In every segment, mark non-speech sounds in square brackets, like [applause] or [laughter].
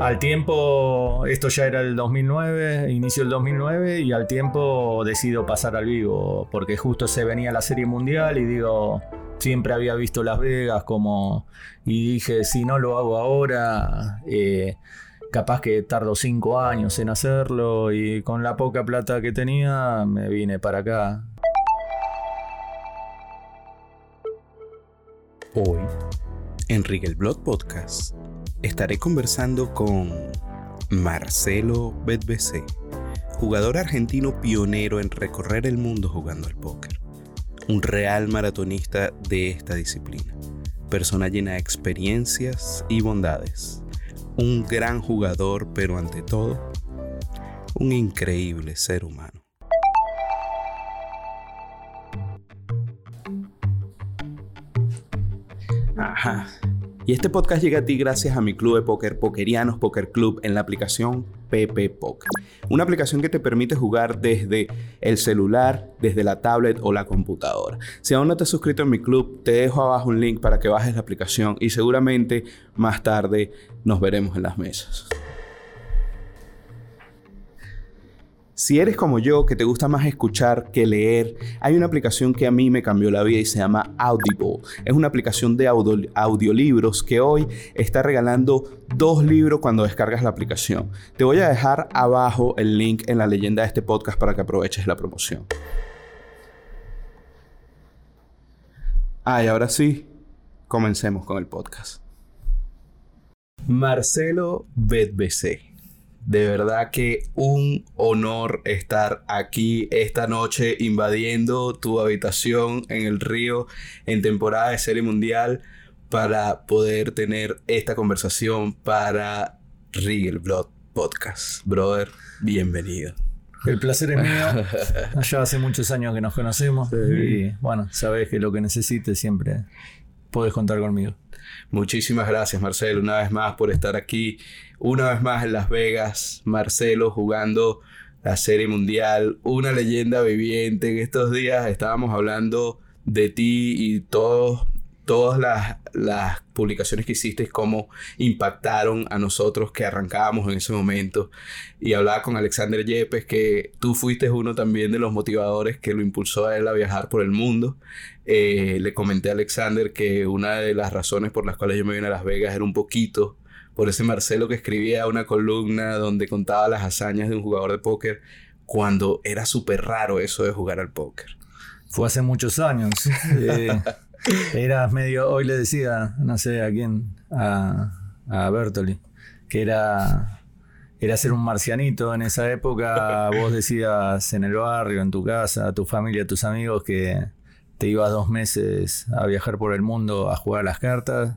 Al tiempo, esto ya era el 2009, inicio el 2009 y al tiempo decido pasar al vivo porque justo se venía la serie mundial y digo, siempre había visto Las Vegas como y dije, si no lo hago ahora, eh, capaz que tardo cinco años en hacerlo y con la poca plata que tenía me vine para acá. Hoy, en Rigelblog Podcast, estaré conversando con Marcelo Betbc, jugador argentino pionero en recorrer el mundo jugando al póker, un real maratonista de esta disciplina, persona llena de experiencias y bondades, un gran jugador, pero ante todo, un increíble ser humano. Ajá. Y este podcast llega a ti gracias a mi club de póker Pokerianos Poker Club en la aplicación PP Poker. Una aplicación que te permite jugar desde el celular, desde la tablet o la computadora. Si aún no te has suscrito en mi club, te dejo abajo un link para que bajes la aplicación y seguramente más tarde nos veremos en las mesas. Si eres como yo, que te gusta más escuchar que leer, hay una aplicación que a mí me cambió la vida y se llama Audible. Es una aplicación de audiolibros que hoy está regalando dos libros cuando descargas la aplicación. Te voy a dejar abajo el link en la leyenda de este podcast para que aproveches la promoción. Ah, y ahora sí, comencemos con el podcast. Marcelo Betbc de verdad que un honor estar aquí esta noche invadiendo tu habitación en el río en temporada de Serie Mundial para poder tener esta conversación para Rigel Blood Podcast. Brother, bienvenido. El placer es mío. [laughs] Ya hace muchos años que nos conocemos y bueno, sabes que lo que necesites siempre puedes contar conmigo. Muchísimas gracias Marcelo una vez más por estar aquí una vez más en Las Vegas, Marcelo jugando la Serie Mundial, una leyenda viviente. En estos días estábamos hablando de ti y todos, todas las, las publicaciones que hiciste, cómo impactaron a nosotros que arrancábamos en ese momento. Y hablaba con Alexander Yepes que tú fuiste uno también de los motivadores que lo impulsó a él a viajar por el mundo. Eh, le comenté a Alexander que una de las razones por las cuales yo me vine a Las Vegas era un poquito por ese Marcelo que escribía una columna donde contaba las hazañas de un jugador de póker cuando era súper raro eso de jugar al póker. Fue hace muchos años. [laughs] Eh, era medio, hoy le decía, no sé a quién, a, a Bertoli, que era, era ser un marcianito en esa época. Vos decías en el barrio, en tu casa, a tu familia, a tus amigos que te ibas dos meses a viajar por el mundo a jugar las cartas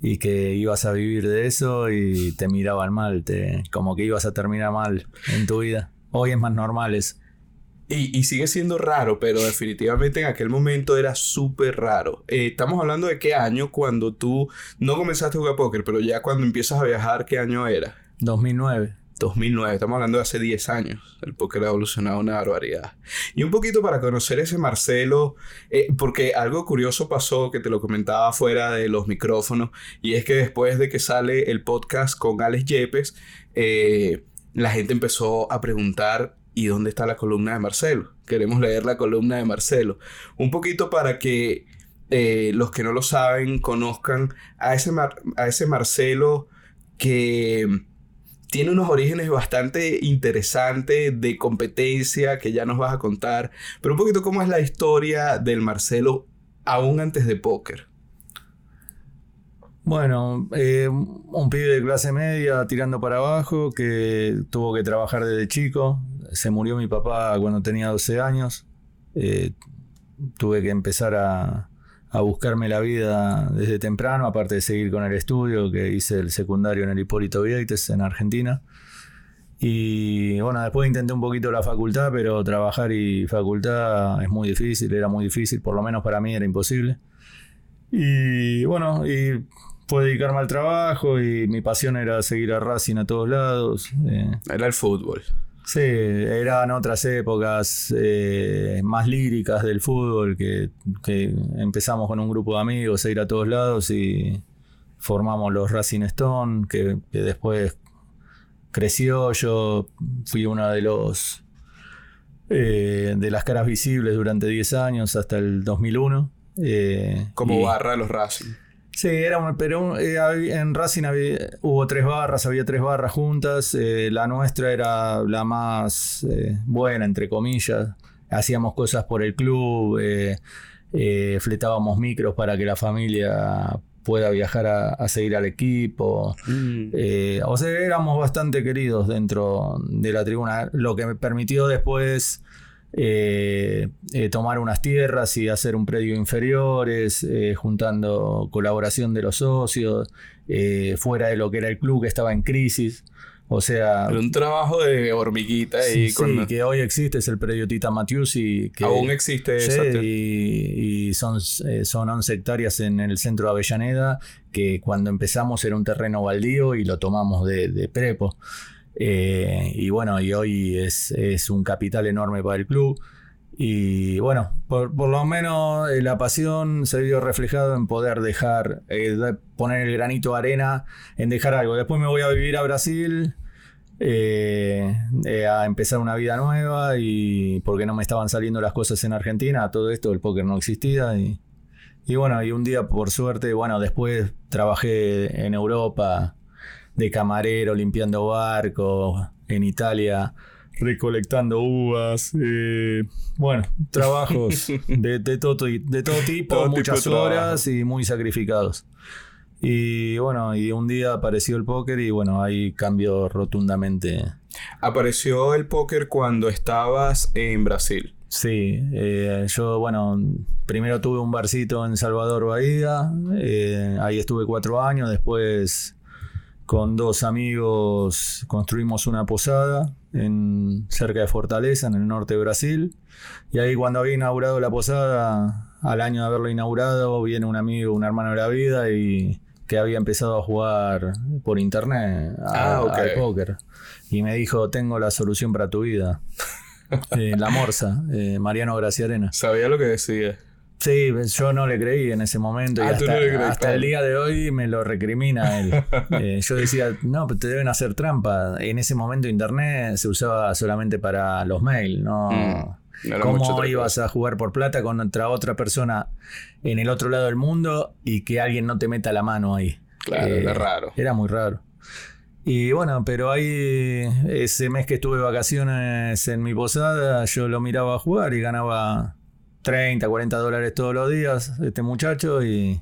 y que ibas a vivir de eso y te miraban mal, te, como que ibas a terminar mal en tu vida. Hoy es más normal eso. Y, sigue siendo raro, pero definitivamente en aquel momento era súper raro. Eh, estamos hablando de qué año cuando tú no comenzaste a jugar póker, pero ya cuando empiezas a viajar, ¿qué año era? 2009. 2009, estamos hablando de hace 10 años. El póker ha evolucionado una barbaridad. Y un poquito para conocer ese Marcelo, eh, porque algo curioso pasó que te lo comentaba fuera de los micrófonos, y es que después de que sale el podcast con Alex Yepes, eh, la gente empezó a preguntar, ¿y dónde está la columna de Marcelo? Queremos leer la columna de Marcelo. Un poquito para que eh, los que no lo saben conozcan a ese, a ese Marcelo que tiene unos orígenes bastante interesantes de competencia que ya nos vas a contar, pero un poquito cómo es la historia del Marcelo aún antes de póker. Bueno, eh, un pibe de clase media tirando para abajo que tuvo que trabajar desde chico. Se murió mi papá cuando tenía 12 años. Eh, tuve que empezar a, a buscarme la vida desde temprano, aparte de seguir con el estudio, que hice el secundario en el Hipólito Vieites en Argentina. Y bueno, después intenté un poquito la facultad, pero trabajar y facultad es muy difícil, era muy difícil, por lo menos para mí era imposible. Y bueno, y fue dedicarme al trabajo y mi pasión era seguir a Racing a todos lados. Eh. Era el fútbol. Sí, eran otras épocas eh, más líricas del fútbol que, empezamos con un grupo de amigos a ir a todos lados y formamos los Racing Stone, que, que después creció. Yo fui uno de los eh, de las caras visibles durante 10 años hasta el 2001. eh, Como barra de los Racing. Sí, era un- pero un- eh, en Racing había- hubo tres barras, había tres barras juntas. eh, la nuestra era la más eh, buena, entre comillas. Hacíamos cosas por el club, fletábamos micros para que la familia pueda viajar a, a seguir al equipo. Eh, o sea, éramos bastante queridos dentro de la tribuna, lo que me permitió después eh, eh, tomar unas tierras y hacer un predio inferiores, eh, juntando colaboración de los socios, fuera de lo que era el club que estaba en crisis. O sea, un trabajo de hormiguita sí, con... que hoy existe es el predio Tita Matiusi. Que, Aún existe Sí, esa... y, y son, son 11 hectáreas en el centro de Avellaneda, que cuando empezamos era un terreno baldío y lo tomamos de, de prepo. Eh, y bueno, y hoy es, es un capital enorme para el club. Y bueno, por, por lo menos eh, la pasión se vio reflejado en poder dejar, eh, poner el granito de arena en dejar algo. Después me voy a vivir a Brasil, eh, a empezar una vida nueva y porque no me estaban saliendo las cosas en Argentina, todo esto, el póker no existía y, y bueno, y un día por suerte, bueno, después trabajé en Europa de camarero, limpiando barcos, en Italia recolectando uvas, eh, bueno, trabajos [laughs] de, de todo, de todo tipo, Todo muchas horas y muy sacrificados. Y bueno, y un día apareció el póker y bueno, ahí cambió rotundamente. Apareció el póker cuando estabas en Brasil. Sí, eh, yo bueno, primero tuve un barcito en Salvador Bahía, eh, ahí estuve cuatro años, después con dos amigos construimos una posada en, cerca de Fortaleza, en el norte de Brasil, y ahí cuando había inaugurado la posada, al año de haberlo inaugurado, viene un amigo, un hermano de la vida, y que había empezado a jugar por internet a- Ah, al póker, y me dijo, tengo la solución para tu vida. [laughs] Eh, la Morsa, eh, Mariano Graciarena. Sabía lo que decía. Sí, yo no le creí en ese momento Ah, tú hasta, no le creíste. hasta el día de hoy me lo recrimina él. [laughs] Eh, yo decía, no, pero te deben hacer trampa. En ese momento internet se usaba solamente para los mails, ¿no? Mm, no ¿Cómo ibas a jugar por plata contra otra persona en el otro lado del mundo y que alguien no te meta la mano ahí? Claro, Eh, era raro. Era muy raro. Y bueno, pero ahí ese mes que estuve de vacaciones en mi posada, yo lo miraba jugar y ganaba 30, 40 dólares todos los días, este muchacho, y,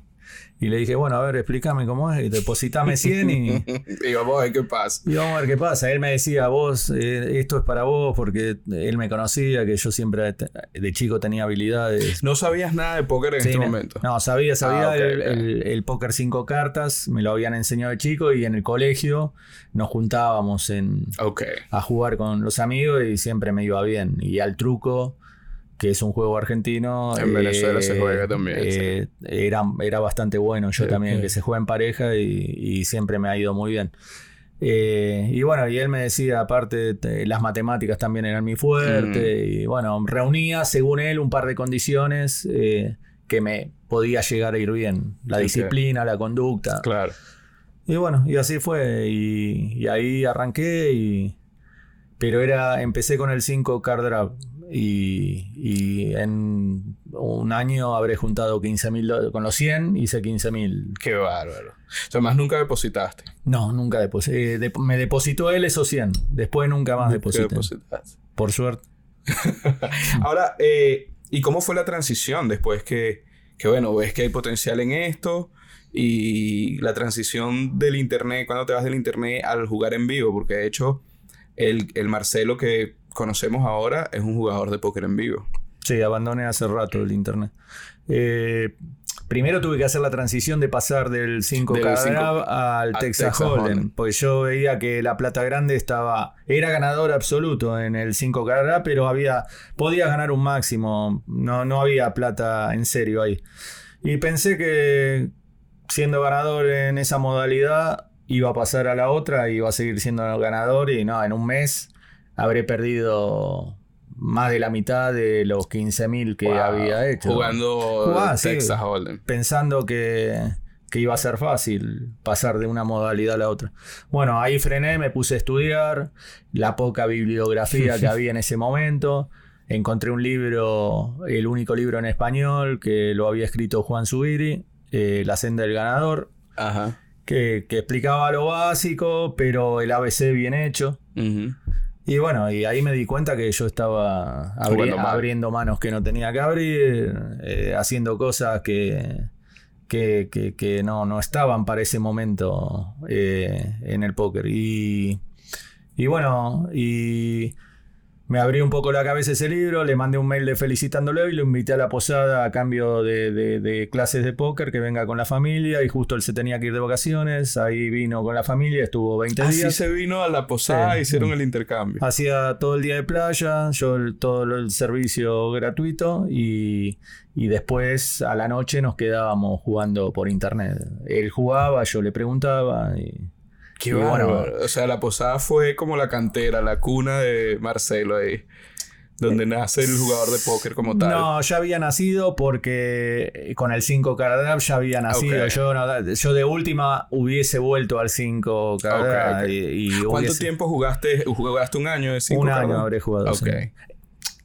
y le dije, bueno, a ver, explícame cómo es, y depositame 100 y, [laughs] y vamos a ver qué pasa. y vamos a ver qué pasa. Él me decía, vos, eh, esto es para vos, porque él me conocía, que yo siempre de chico tenía habilidades. No sabías nada de póker en Sí, este no, momento. No, sabía, sabía Ah, el, el- el póker cinco cartas, me lo habían enseñado de chico y en el colegio nos juntábamos en, a jugar con los amigos y siempre me iba bien. Y al truco, que es un juego argentino. En Venezuela se juega también, eh, era, era bastante bueno. Yo Sí, también, que se juega en pareja y, y siempre me ha ido muy bien. Eh, y bueno, y él me decía, aparte, te- las matemáticas también eran mi fuerte. Mm. Y bueno, reunía, según él, un par de condiciones eh, que me podía llegar a ir bien. La disciplina, la conducta. Claro. Y bueno, y así fue. Y, y ahí arranqué y. Pero era. Empecé con el 5 card draft. Y, y en un año habré juntado 15 mil con los 100, hice 15 mil. Qué bárbaro. O sea, más nunca depositaste. No, nunca deposité. me depositó él esos 100. Después nunca más deposité. depositaste. Por suerte. [laughs] Ahora, eh, ¿y cómo fue la transición después que, que, bueno, ves que hay potencial en esto? Y la transición del internet, cuando te vas del internet al jugar en vivo, porque de hecho el, el Marcelo que conocemos ahora es un jugador de póker en vivo. Sí, abandoné hace rato el internet. Eh, primero tuve que hacer la transición de pasar del 5 Del k 5 al Texas, Texas Hold'em, Hold'em. porque yo veía que la plata grande estaba era ganador absoluto en el 5 k pero había podías ganar un máximo, no no había plata en serio ahí. Y pensé que siendo ganador en esa modalidad iba a pasar a la otra y iba a seguir siendo ganador y no, en un mes habré perdido más de la mitad de los 15.000 que Wow. había hecho. Jugando Jugaba, sí. Texas Hold'em. Pensando que, que iba a ser fácil pasar de una modalidad a la otra. Bueno, ahí frené, me puse a estudiar la poca bibliografía que [laughs] había en ese momento. Encontré un libro, el único libro en español que lo había escrito Juan Zubiri, eh, La senda del ganador, Que, explicaba lo básico, pero el ABC bien hecho. Y bueno, y ahí me di cuenta que yo estaba abriendo manos que no tenía que abrir, eh, haciendo cosas que, que, no, no, estaban para ese momento eh, en el póker. Y, y bueno, y me abrí un poco la cabeza ese libro, le mandé un mail de felicitándolo y lo invité a la posada a cambio de, clases de póker, que venga con la familia y justo él se tenía que ir de vacaciones, ahí vino con la familia, estuvo 20 días. Así se vino a la posada, hicieron el intercambio. Hacía todo el día de playa, yo todo el servicio gratuito y, y después a la noche nos quedábamos jugando por internet. Él jugaba, yo le preguntaba y... Qué bueno. O sea, la posada fue como la cantera, la cuna de Marcelo ahí. Donde nace el jugador de póker como tal. No, ya había nacido porque con el 5 card ya había nacido. Yo, de última hubiese vuelto al 5 card y, ¿Cuánto tiempo jugaste? ¿Jugaste un año de 5 Un año habré jugado.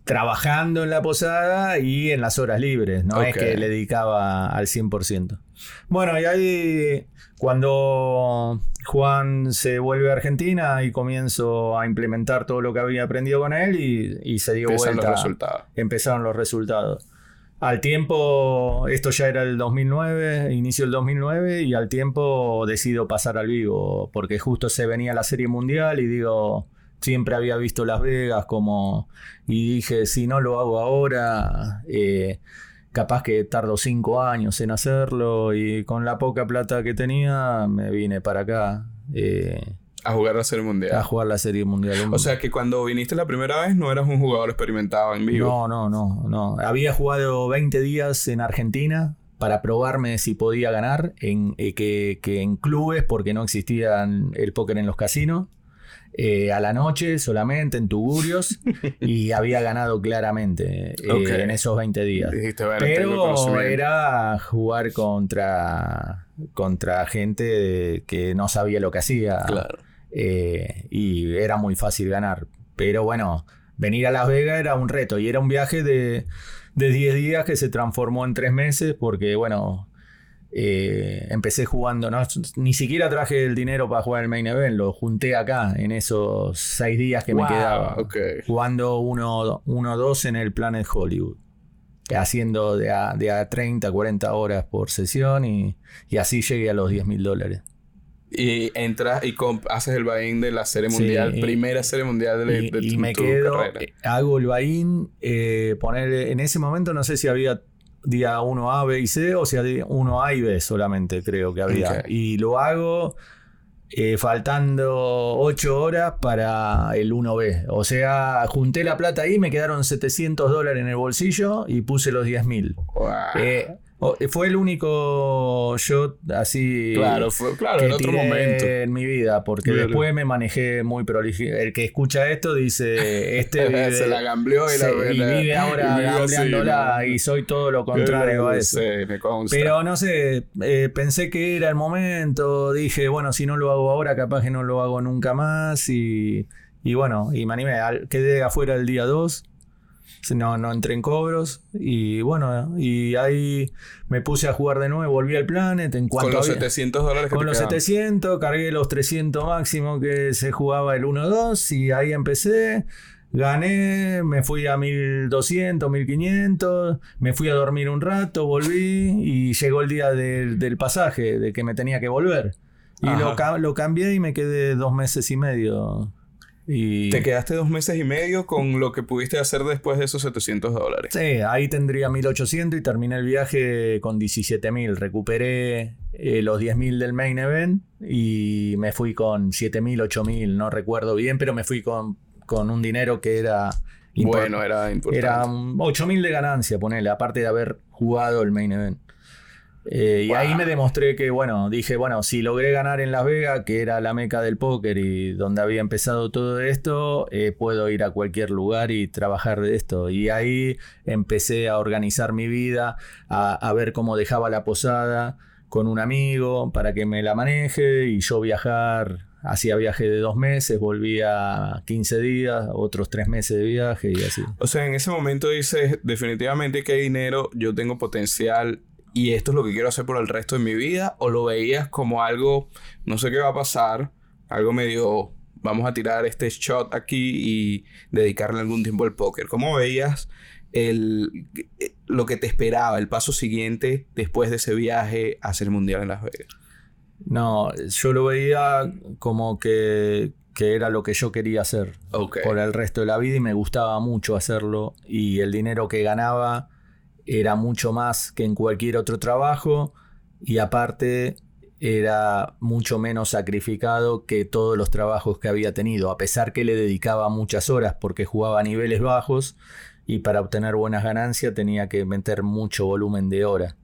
Trabajando en la posada y en las horas libres. No es que le dedicaba al 100%. Bueno, y ahí cuando Juan se vuelve a Argentina y comienzo a implementar todo lo que había aprendido con él y, se dio Empezaron vuelta. Los resultados. Empezaron los resultados. Al tiempo, esto ya era el 2009, inicio del 2009, y al tiempo decido pasar al vivo, porque justo se venía la Serie Mundial y digo, siempre había visto Las Vegas como, y dije, si no lo hago ahora, eh, capaz que tardo cinco años en hacerlo y con la poca plata que tenía me vine para acá. Eh, a jugar la Serie Mundial. A jugar la Serie Mundial. O sea que cuando viniste la primera vez no eras un jugador experimentado en vivo. No, no, no, no. Había jugado 20 días en Argentina para probarme si podía ganar en, eh, que, que, en clubes porque no existían el póker en los casinos. Eh, a la noche solamente en Tugurios y [laughs] había ganado claramente eh, en esos 20 días. Pero era jugar contra, contra gente que no sabía lo que hacía. Eh, y era muy fácil ganar. Pero bueno, venir a Las Vegas era un reto y era un viaje de, de 10 días que se transformó en 3 meses porque, bueno, eh, empecé jugando, no, ni siquiera traje el dinero para jugar el main event, lo junté acá en esos seis días que me quedaba. Jugando 1-2 en el Planet Hollywood. Haciendo de a, de a 30, 40 horas por sesión y, así llegué a los 10 mil dólares. Y entras y haces el buy de la serie mundial, primera serie mundial de, y, y me quedo, eh, Hago el buy-in, eh, poner en ese momento no sé si había día 1A, B y C, o sea, 1A y B solamente creo que había. Y lo hago eh, faltando 8 horas para el 1B. O sea, junté la plata ahí, me quedaron 700 dólares en el bolsillo y puse los 10 mil. Eh, fue el único shot así claro, fue, claro, en otro momento en mi vida, porque después me manejé muy prolijo. El que escucha esto dice, este [laughs] vive, se la gambleó y, la y vive [laughs] ahora gambleándola y soy todo lo contrario a eso. Pero no sé, eh, pensé que era el momento, dije, bueno, si no lo hago ahora, capaz que no lo hago nunca más y, y bueno, y me animé, quedé afuera el día 2 no, no entré en cobros y bueno, y ahí me puse a jugar de nuevo, volví al Planet. En cuanto con los 700 dólares Con los 700, cargué los 300 máximo que se jugaba el 1-2 y ahí empecé. Gané, me fui a 1200, 1500, me fui a dormir un rato, volví y llegó el día del pasaje, de que me tenía que volver. Y lo, lo, cambié y me quedé dos meses y medio y... Te quedaste dos meses y medio con lo que pudiste hacer después de esos 700 dólares. Sí, ahí tendría 1800 y terminé el viaje con 17000. Recuperé eh, los 10000 del main event y me fui con 7000, 8000, no recuerdo bien, pero me fui con, con un dinero que era. Bueno, era importante. Era 8000 de ganancia, ponele, aparte de haber jugado el main event. Eh, y ahí me demostré que, bueno, dije, bueno, si logré ganar en Las Vegas, que era la meca del póker y donde había empezado todo esto, eh, puedo ir a cualquier lugar y trabajar de esto. Y ahí empecé a organizar mi vida, a, ver cómo dejaba la posada, con un amigo para que me la maneje y yo viajar hacía viaje de dos meses, volvía 15 días, otros tres meses de viaje y así. O sea, en ese momento dices, definitivamente que hay dinero, yo tengo potencial y esto es lo que quiero hacer por el resto de mi vida, o lo veías como algo, no sé qué va a pasar, algo medio, vamos a tirar este shot aquí y dedicarle algún tiempo al póker. ¿Cómo veías el, lo que te esperaba, el paso siguiente después de ese viaje a hacer mundial en Las Vegas? No, yo lo veía como que, era lo que yo quería hacer por el resto de la vida y me gustaba mucho hacerlo y el dinero que ganaba era mucho más que en cualquier otro trabajo y aparte era mucho menos sacrificado que todos los trabajos que había tenido, a pesar que le dedicaba muchas horas porque jugaba a niveles bajos y para obtener buenas ganancias tenía que meter mucho volumen de horas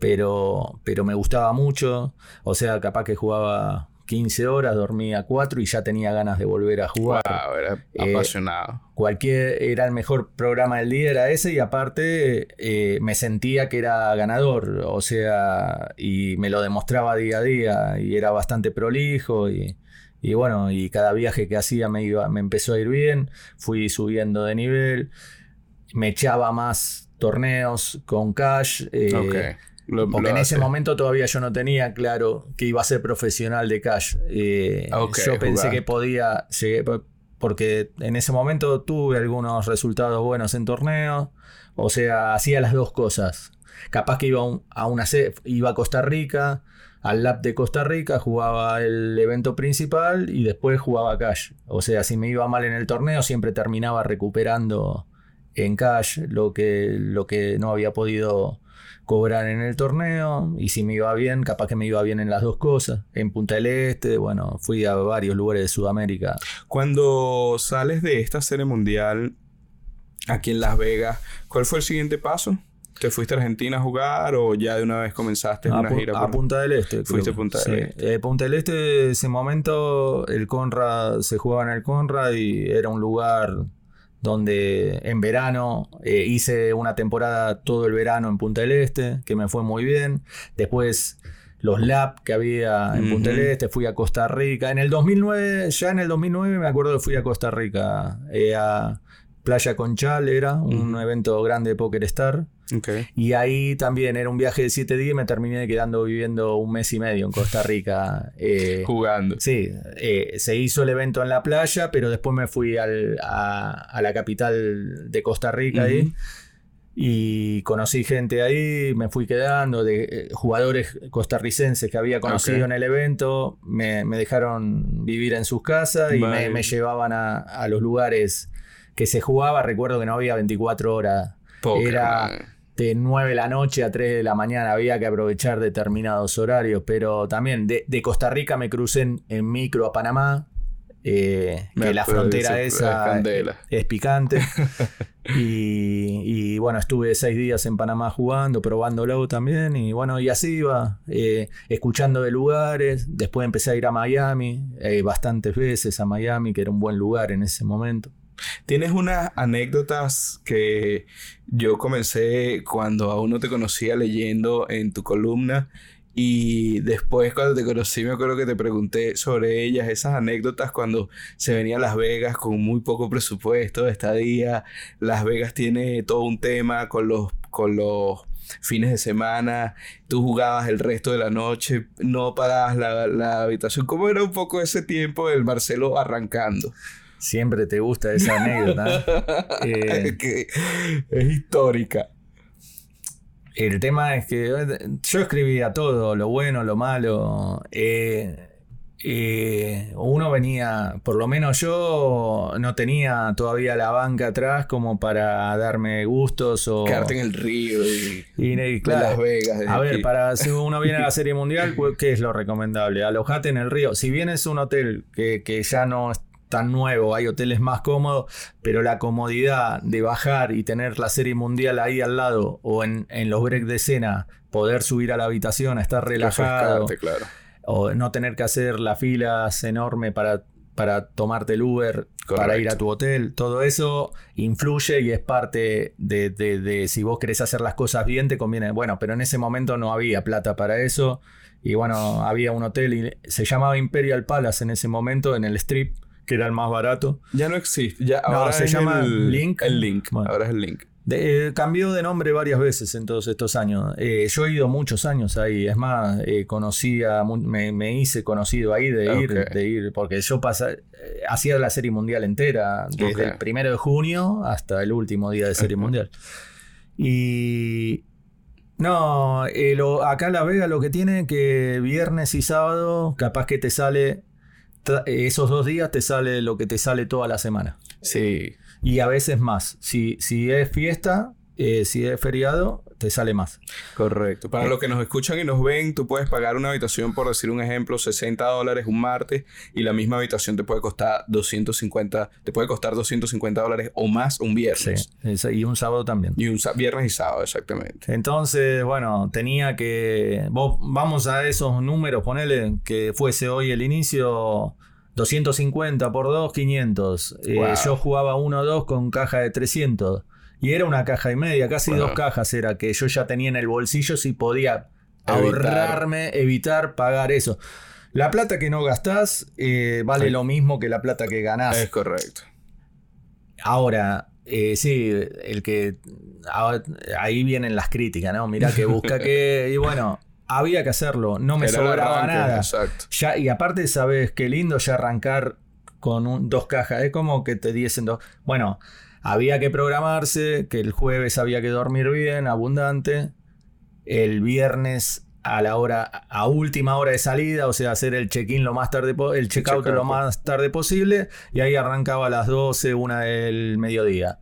pero, pero me gustaba mucho. O sea, capaz que jugaba 15 horas, dormía 4 y ya tenía ganas de volver a jugar. era eh, apasionado. Cualquier, era el mejor programa del día, era ese, y aparte eh, me sentía que era ganador, o sea, y me lo demostraba día a día, y era bastante prolijo, y, y bueno, y cada viaje que hacía me, iba, me empezó a ir bien, fui subiendo de nivel, me echaba más torneos con cash. Eh, porque en ese momento todavía yo no tenía claro que iba a ser profesional de cash. Eh, yo pensé que podía, porque en ese momento tuve algunos resultados buenos en torneos. O sea, hacía las dos cosas. Capaz que iba a, una iba a Costa Rica, al lab de Costa Rica, jugaba el evento principal y después jugaba cash. O sea, si me iba mal en el torneo, siempre terminaba recuperando en cash lo que, lo que no había podido cobrar en el torneo y si me iba bien, capaz que me iba bien en las dos cosas. En Punta del Este, bueno, fui a varios lugares de Sudamérica. Cuando sales de esta serie mundial aquí en Las Vegas, ¿cuál fue el siguiente paso? ¿Te fuiste a Argentina a jugar o ya de una vez comenzaste una gira? A Punta del Este. Fuiste a Punta del Este. Eh, Punta del Este, ese momento, el Conrad, se jugaba en el Conrad y era un lugar donde en verano eh, hice una temporada todo el verano en Punta del Este, que me fue muy bien. Después los lab que había en Punta del Este, fui a Costa Rica. En el 2009, ya en el 2009 me acuerdo que fui a Costa Rica, eh, a Playa Conchal era, un evento grande de Poker Star. Y ahí también era un viaje de siete días y me terminé quedando viviendo un mes y medio en Costa Rica. Eh, Jugando. Sí, eh, se hizo el evento en la playa, pero después me fui a, la capital de Costa Rica ahí. Y conocí gente ahí, me fui quedando, de eh, jugadores costarricenses que había conocido en el evento, me, dejaron vivir en sus casas y me, llevaban a, los lugares que se jugaba. Recuerdo que no había 24 horas. Era de 9 de la noche a 3 de la mañana había que aprovechar determinados horarios, pero también de, Costa Rica me crucé en, micro a Panamá, eh, que la frontera esa es, picante. [laughs] y, bueno, estuve seis días en Panamá jugando, probándolo también. Y bueno, y así iba, eh, escuchando de lugares. Después empecé a ir a Miami, eh, bastantes veces a Miami, que era un buen lugar en ese momento. Tienes unas anécdotas que yo comencé cuando aún no te conocía leyendo en tu columna y después cuando te conocí me acuerdo que te pregunté sobre ellas, esas anécdotas cuando se venía a Las Vegas con muy poco presupuesto de estadía. Las Vegas tiene todo un tema con los, con los fines de semana, tú jugabas el resto de la noche, no pagabas la, la habitación. ¿Cómo era un poco ese tiempo del Marcelo arrancando? Siempre te gusta esa anécdota. [laughs] Eh, es histórica. El tema es que yo escribía todo, lo bueno, lo malo. Eh, eh, uno venía, por lo menos yo no tenía todavía la banca atrás como para darme gustos o... Quedarte en el río y, Las Vegas. A ver, para si uno viene a la [laughs] Serie Mundial, ¿qué es lo recomendable? Alojate en el río. Si bien es un hotel que, que ya no tan nuevo, hay hoteles más cómodos, pero la comodidad de bajar y tener la serie mundial ahí al lado o en, los breaks de escena, poder subir a la habitación, estar relajado, claro. o no tener que hacer las filas enormes para para tomarte el Uber, para ir a tu hotel. Todo eso influye y es parte de, de, de, si vos querés hacer las cosas bien, te conviene. Bueno, pero en ese momento no había plata para eso. Y bueno, había un hotel y se llamaba Imperial Palace en ese momento, en el strip, que era el más barato. Ya no existe. Ya, ahora se llama el, Link. El Link. ahora es el Link. Eh, cambió de nombre varias veces en todos estos años. Eh, yo he ido muchos años ahí. Es más, eh, conocía, me, hice conocido ahí de ir, de ir, porque yo hacía la serie mundial entera, desde el primero de junio hasta el último día de serie [laughs] mundial. Y no, acá La Vega lo que tiene que viernes y sábado, capaz que te sale, esos dos días te sale lo que te sale toda la semana. Sí y a veces más. Si, si es fiesta, eh, si es feriado, te sale más. Correcto. Para los que nos escuchan y nos ven, tú puedes pagar una habitación, por decir un ejemplo, 60 dólares un martes y la misma habitación te puede costar 250, te puede costar 250 dólares o más un viernes. Sí, y un sábado también. Y un viernes y sábado, exactamente. Entonces, bueno, tenía que... vamos a esos números, ponele que fuese hoy el inicio 250 por 2, 500. Eh, yo jugaba 1-2 con caja de 300. Y era una caja y media, casi dos cajas era que yo ya tenía en el bolsillo si podía ahorrarme, evitar pagar eso. La plata que no gastás eh, vale lo mismo que la plata que ganás. Es correcto. Ahora, eh, sí, el que. ahí vienen las críticas, ¿no? Mira que busca que. Y [laughs] bueno, había que hacerlo, no me sobraba nada. Ya, y aparte, sabes qué lindo ya arrancar con dos cajas, es como que te diesen dos. Bueno, había que programarse, que el jueves había que dormir bien, abundante. El viernes a la hora, a última hora de salida, o sea, hacer el check-in lo más tarde, el check-out lo más tarde posible, y ahí arrancaba a las 12, una del mediodía.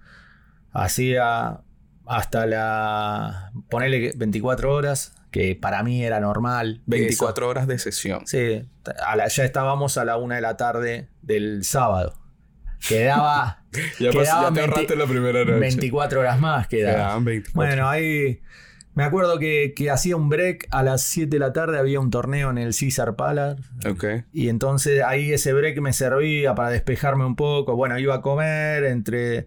Hacía hasta la, ponele 24 horas, que para mí era normal. 24 horas de sesión. Sí, ya estábamos a la una de la tarde del sábado. Quedaba. [laughs] ya, quedaba te la primera noche. 24 horas más quedaban. 24. Bueno, ahí. Me acuerdo que, hacía un break a las 7 de la tarde, había un torneo en el César Palace. Ok. Y entonces ahí ese break me servía para despejarme un poco. Bueno, iba a comer entre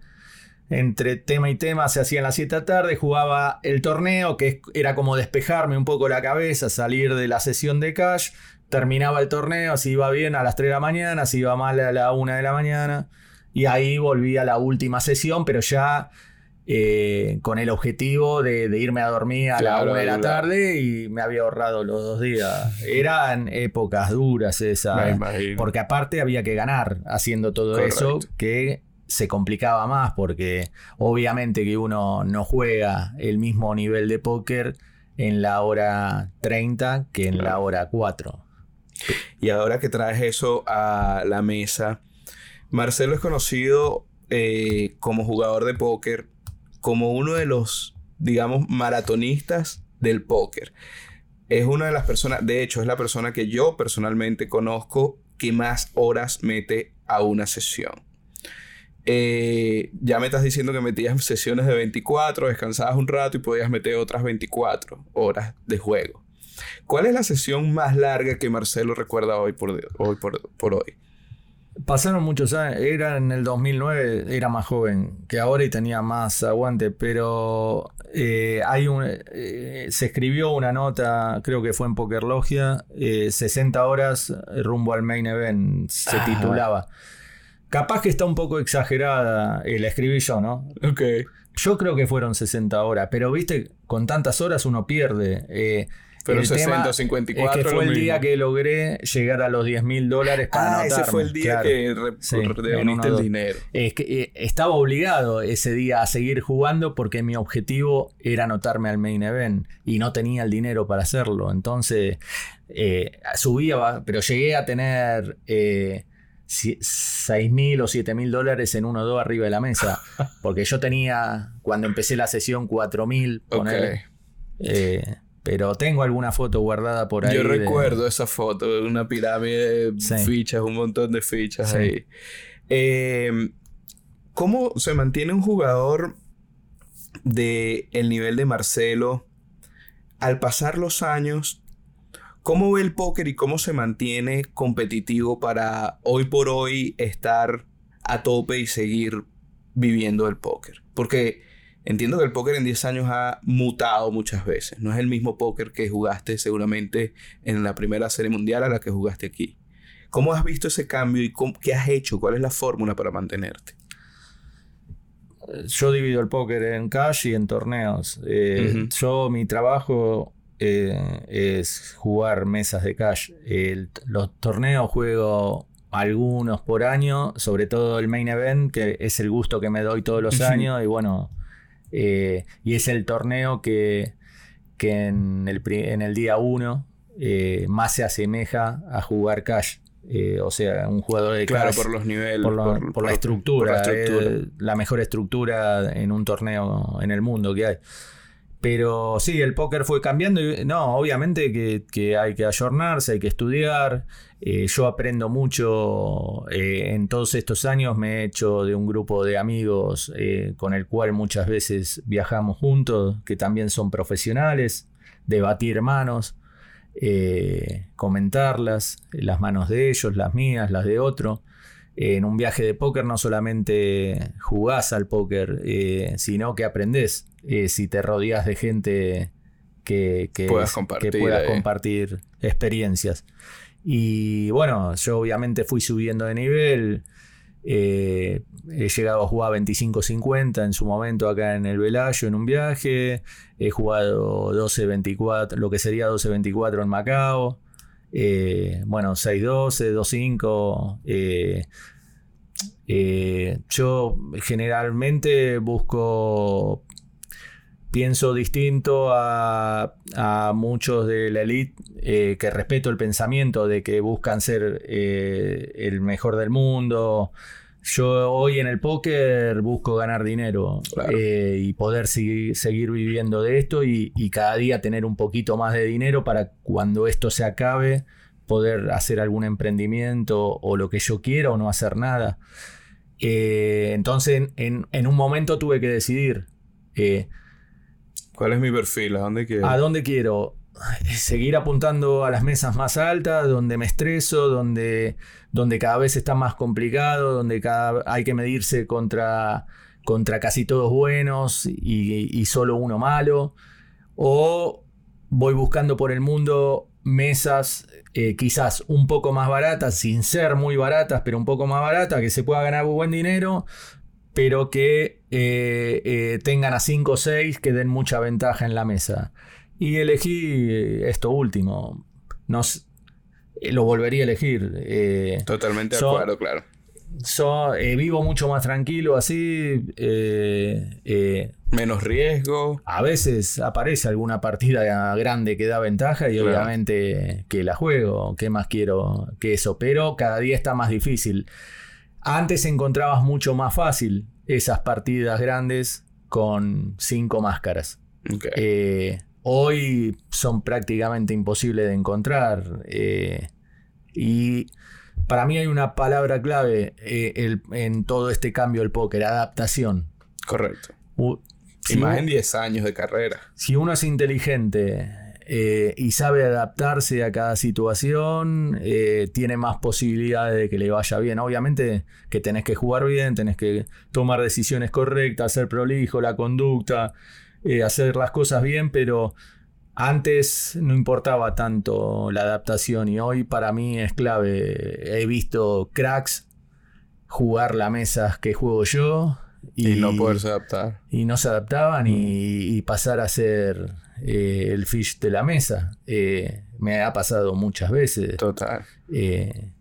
entre tema y tema se hacía en las 7 de la tarde, jugaba el torneo, que era como despejarme un poco la cabeza, salir de la sesión de cash, terminaba el torneo, si iba bien a las 3 de la mañana, si iba mal a la 1 de la mañana, y ahí volví a la última sesión, pero ya eh, con el objetivo de, irme a dormir a la 1 de la tarde y me había ahorrado los dos días. [laughs] Eran épocas duras esas, porque aparte había que ganar haciendo todo eso, que se complicaba más porque obviamente que uno no juega el mismo nivel de póker en la hora 30 que en la hora 4. Y ahora que traes eso a la mesa, Marcelo es conocido eh, como jugador de póker, como uno de los, digamos, maratonistas del póker. Es una de las personas, de hecho, es la persona que yo personalmente conozco que más horas mete a una sesión. Eh, ya me estás diciendo que metías sesiones de 24, descansabas un rato y podías meter otras 24 horas de juego. ¿Cuál es la sesión más larga que Marcelo recuerda hoy por hoy. Por, hoy? Pasaron muchos años, era en el 2009, era más joven que ahora y tenía más aguante, pero eh, hay un, eh, se escribió una nota, creo que fue en Pokerlogia, 60 horas rumbo al main event, se titulaba. Capaz que está un poco exagerada, eh, la escribí yo, ¿no? Ok. Yo creo que fueron 60 horas, pero viste, con tantas horas uno pierde. Eh, pero 60 54. Es que fue el día que logré llegar a los 10 mil dólares para ah, ese fue el día que reuniste el dinero. Es que eh, estaba obligado ese día a seguir jugando porque mi objetivo era anotarme al main event y no tenía el dinero para hacerlo. Entonces subía, pero llegué a tener 6 mil o 7 mil dólares en uno o dos arriba de la mesa. [laughs] Porque yo tenía, cuando empecé la sesión, 4 mil. Eh, pero tengo alguna foto guardada por ahí. Yo recuerdo esa foto, una pirámide de fichas, un montón de fichas ahí. Em, ¿Cómo se mantiene un jugador de el nivel de Marcelo al pasar los años ¿Cómo ve el póker y cómo se mantiene competitivo para hoy por hoy estar a tope y seguir viviendo el póker? Porque entiendo que el póker en 10 años ha mutado muchas veces. No es el mismo póker que jugaste seguramente en la primera serie mundial a la que jugaste aquí. ¿Cómo has visto ese cambio y qué has hecho? ¿Cuál es la fórmula para mantenerte? Yo divido el póker en cash y en torneos. Eh, yo, mi trabajo eh, es jugar mesas de cash. los torneos juego algunos por año, sobre todo el main event, que es el gusto que me doy todos los años. Y bueno, eh, y es el torneo que, que en, el, en el día 1 eh, más se asemeja a jugar cash. o sea, un jugador de claro, por los niveles, por, la estructura, la mejor estructura en un torneo en el mundo que hay. Pero sí, el póker fue cambiando. No, obviamente que, hay que ayornarse, hay que estudiar. Eh, yo aprendo mucho eh, en todos estos años. Me he hecho de un grupo de amigos eh, con el cual muchas veces viajamos juntos, que también son profesionales. Debatir manos, comentarlas, las manos de ellos, las mías, las de otro en un viaje de póker no solamente jugás al póker, sino que aprendés. Eh, si te rodeas de gente que, que puedas compartir, pueda compartir experiencias. Y bueno, yo obviamente fui subiendo de nivel. Eh, he llegado a jugar 25-50 en su momento acá en el Velayo en un viaje. He jugado 12-24, lo que sería 12-24 en Macao. Eh, bueno, 6-12, 2-5. yo generalmente busco pienso distinto a, muchos de la elite eh, que respeto el pensamiento de que buscan ser eh, el mejor del mundo. Yo hoy en el póker busco ganar dinero eh, y poder seguir, viviendo de esto y, cada día tener un poquito más de dinero para cuando esto se acabe poder hacer algún emprendimiento o lo que yo quiera o no hacer nada. entonces en, en, un momento tuve que decidir ¿Cuál es mi perfil? ¿A dónde quiero? ¿A dónde quiero? Seguir apuntando a las mesas más altas, donde me estreso, donde, donde cada vez está más complicado, donde cada, hay que medirse contra, contra casi todos buenos y, solo uno malo. O voy buscando por el mundo mesas eh, quizás un poco más baratas, sin ser muy baratas, pero un poco más baratas, que se pueda ganar buen dinero, pero que eh, eh, tengan a 5 o 6 que den mucha ventaja en la mesa. Y elegí eh, esto último. No, lo volvería a elegir. Totalmente de acuerdo, claro. vivo mucho más tranquilo así. Menos riesgo. A veces aparece alguna partida grande que da ventaja y obviamente que la juego. ¿Qué más quiero que eso? Pero cada día está más difícil. Antes encontrabas mucho más fácil esas partidas grandes con cinco máscaras. Eh, hoy son prácticamente imposibles de encontrar. Eh, y para mí hay una palabra clave eh, en todo este cambio del póker, adaptación. Correcto. y más en 10 años de carrera. Si uno es inteligente eh, y sabe adaptarse a cada situación, eh, tiene más posibilidades de que le vaya bien. Obviamente que tenés que jugar bien, tenés que tomar decisiones correctas, ser prolijo, la conducta, eh, hacer las cosas bien, pero antes no importaba tanto la adaptación y hoy para mí es clave. He visto cracks jugar las mesas que juego yo. Y, no poderse adaptar. Y no se adaptaban y pasar a ser eh, el fish de la mesa. Eh, me ha pasado muchas veces. Total. Eh,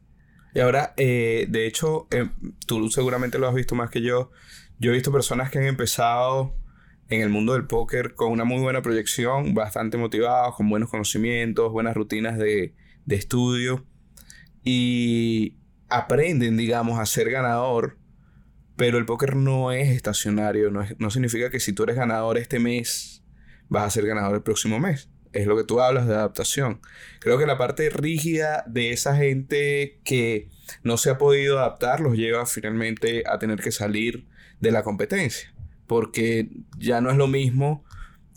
y ahora, de hecho, tú seguramente lo has visto más que yo. Yo he visto personas que han empezado en el mundo del póker con una muy buena proyección, bastante motivados, con buenos conocimientos, buenas rutinas de, de estudio y aprenden, digamos, a ser ganador. Pero el póker no es estacionario, no, no significa que si tú eres ganador este mes vas a ser ganador el próximo mes. Es lo que tú hablas de adaptación. Creo que la parte rígida de esa gente que no se ha podido adaptar los lleva finalmente a tener que salir de la competencia. Porque ya no es lo mismo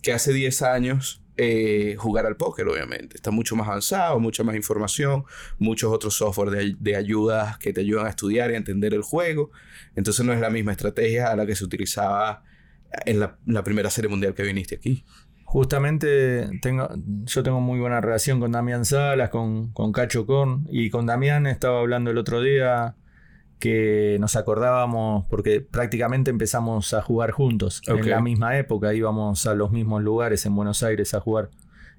que hace 10 años eh, jugar al póker, obviamente. Está mucho más avanzado, mucha más información, muchos otros software de, de ayudas que te ayudan a estudiar y a entender el juego. Entonces no es la misma estrategia a la que se utilizaba en la, la primera serie mundial que viniste aquí. Justamente tengo, yo tengo muy buena relación con Damián Salas, con, con Cacho Korn, y con Damián estaba hablando el otro día que nos acordábamos, porque prácticamente empezamos a jugar juntos en la misma época, íbamos a los mismos lugares en Buenos Aires a jugar.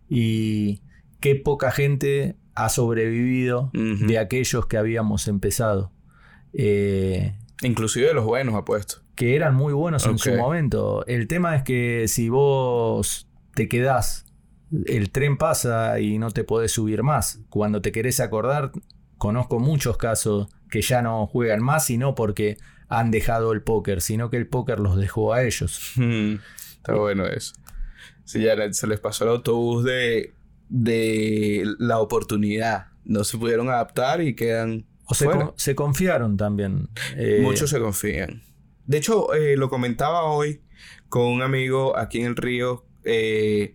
Y qué poca gente ha sobrevivido de aquellos que habíamos empezado. Eh, Inclusive de los buenos, apuesto. Que eran muy buenos en su momento. El tema es que si vos te quedás, el tren pasa y no te podés subir más. Cuando te querés acordar, conozco muchos casos que ya no juegan más y no porque han dejado el póker, sino que el póker los dejó a ellos. [laughs] Está bueno eso. Sí, ya se les pasó el autobús de, de la oportunidad. No se pudieron adaptar y quedan O se, con- se confiaron también. Eh, Muchos se confían. De hecho, eh, lo comentaba hoy con un amigo aquí en el río eh,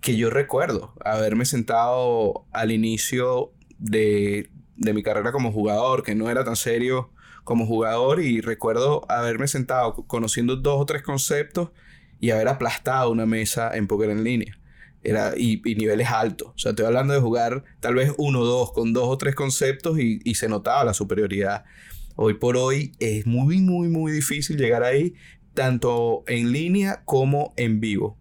que yo recuerdo haberme sentado al inicio de, de mi carrera como jugador, que no era tan serio como jugador, y recuerdo haberme sentado conociendo dos o tres conceptos y haber aplastado una mesa en póker en línea. Era, y, y niveles altos. O sea, estoy hablando de jugar tal vez uno o dos con dos o tres conceptos y, y se notaba la superioridad. Hoy por hoy es muy, muy, muy difícil llegar ahí, tanto en línea como en vivo.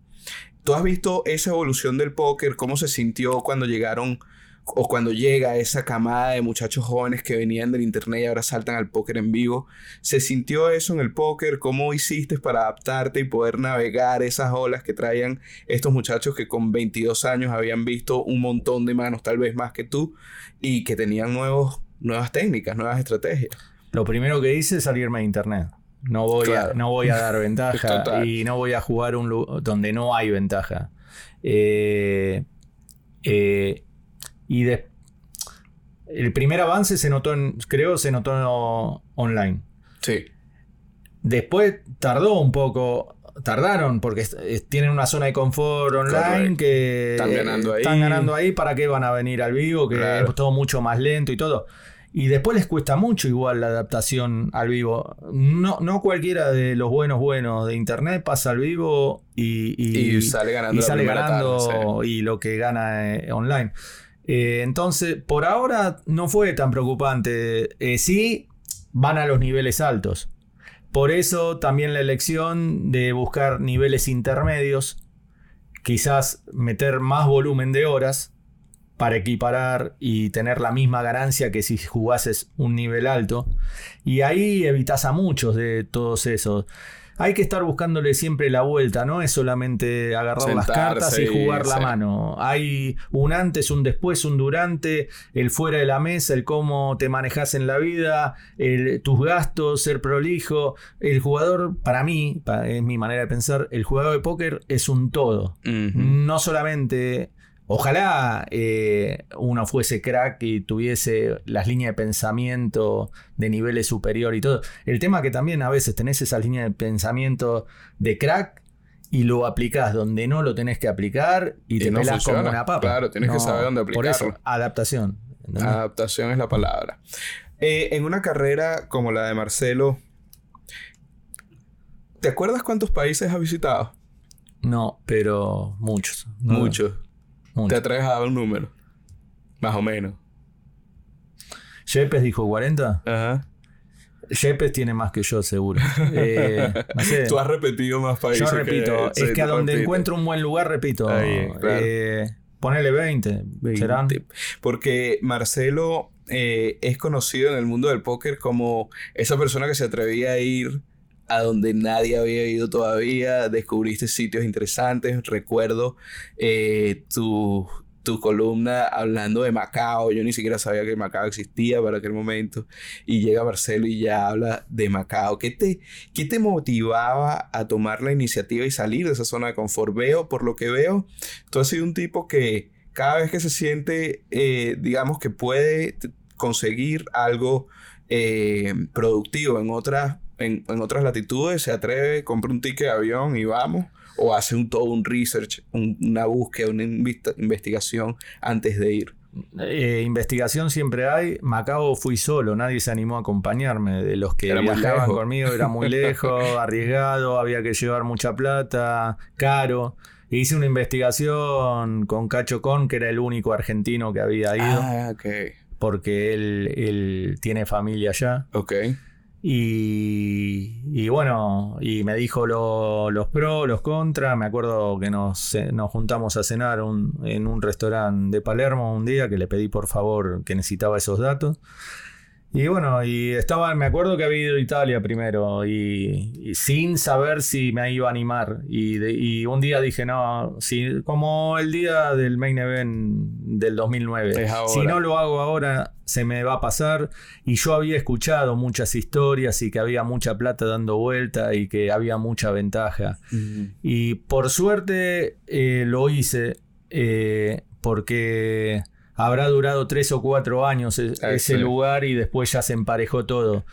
¿Tú has visto esa evolución del póker? ¿Cómo se sintió cuando llegaron o cuando llega esa camada de muchachos jóvenes que venían del internet y ahora saltan al póker en vivo? ¿Se sintió eso en el póker? ¿Cómo hiciste para adaptarte y poder navegar esas olas que traían estos muchachos que con 22 años habían visto un montón de manos, tal vez más que tú, y que tenían nuevos, nuevas técnicas, nuevas estrategias? Lo primero que hice es salirme de internet. No voy, Claro. a, no voy a dar [laughs] ventaja Total. y no voy a jugar un lu- donde no hay ventaja. Eh, eh, y de- el primer avance se notó, en, creo, se notó online. Sí. Después tardó un poco, tardaron porque es- es- tienen una zona de confort online que Están ganando ahí. están ganando ahí, ¿para qué van a venir al vivo? Que Claro. es todo mucho más lento y todo. Y después les cuesta mucho igual la adaptación al vivo. No, no cualquiera de los buenos buenos de internet pasa al vivo y, y- Y sale ganando y sale ganando tarde, y lo que gana eh, online. Eh, entonces, por ahora no fue tan preocupante. Eh, sí, van a los niveles altos. Por eso también la elección de buscar niveles intermedios, quizás meter más volumen de horas para equiparar y tener la misma ganancia que si jugases un nivel alto. Y ahí evitas a muchos de todos esos. Hay que estar buscándole siempre la vuelta, no es solamente agarrar las cartas y jugar la sí. mano. Hay un antes, un después, un durante, el fuera de la mesa, el cómo te manejas en la vida, el- tus gastos, ser prolijo. El jugador, para mí, es mi manera de pensar, el jugador de póker es un todo. No solamente. Ojalá eh, uno fuese crack y tuviese las líneas de pensamiento de niveles superior y todo. El tema que también a veces tenés esas líneas de pensamiento de crack y lo aplicás donde no lo tenés que aplicar y, Y te no como funciona. una papa. Claro, tienes que saber dónde Por eso, aplicarlo. adaptación. ¿entendés? Adaptación es la palabra. Eh, en una carrera como la de Marcelo, ¿te acuerdas cuántos países has visitado? No, pero muchos. ¿no? ¿Te atreves a dar un número? Más o menos. Yepes dijo 40. Ajá. Yepes tiene más que yo, seguro. [laughs] Eh, no sé. Tú has repetido más países. Yo repito, que- es que a donde encuentro un buen lugar, repito. Ahí, claro. eh, ponele 20. Serán. 20. Porque Marcelo eh, es conocido en el mundo del póker como esa persona que se atrevía a ir a donde nadie había ido todavía, descubriste sitios interesantes, recuerdo eh, tu, tu columna hablando de Macao, yo ni siquiera sabía que Macao existía para aquel momento, y llega Marcelo y ya habla de Macao. ¿Qué te, qué te motivaba a tomar la iniciativa y salir de esa zona de confort? Veo, por lo que veo, tú has sido un tipo que cada vez que se siente, eh, digamos que puede conseguir algo eh, productivo en otras en, otras latitudes se atreve, compra un ticket de avión y vamos, o hace un, todo un research, una búsqueda, una investigación antes de ir. Eh, investigación siempre hay. Macao fui solo, nadie se animó a acompañarme. De los que viajaban conmigo era muy lejos, [laughs] arriesgado, había que llevar mucha plata, caro. Hice una investigación con Cacho Con, que era el único argentino que había ido. Ah, Porque él, él tiene familia allá. Ok. Y, bueno, y me dijo los pros, los contras. Me acuerdo que nos, nos juntamos a cenar en un restaurante de Palermo un día que le pedí por favor que necesitaba esos datos. Y bueno, y estaba, me acuerdo que había ido a Italia primero y, sin saber si me iba a animar. Y, un día dije, no, si, como el día del main event del 2009, si no lo hago ahora, se me va a pasar. Y yo había escuchado muchas historias y que había mucha plata dando vuelta y que había mucha ventaja. Y por suerte eh, lo hice eh, porque habrá durado tres o cuatro años e-, ese lugar y después ya se emparejó todo.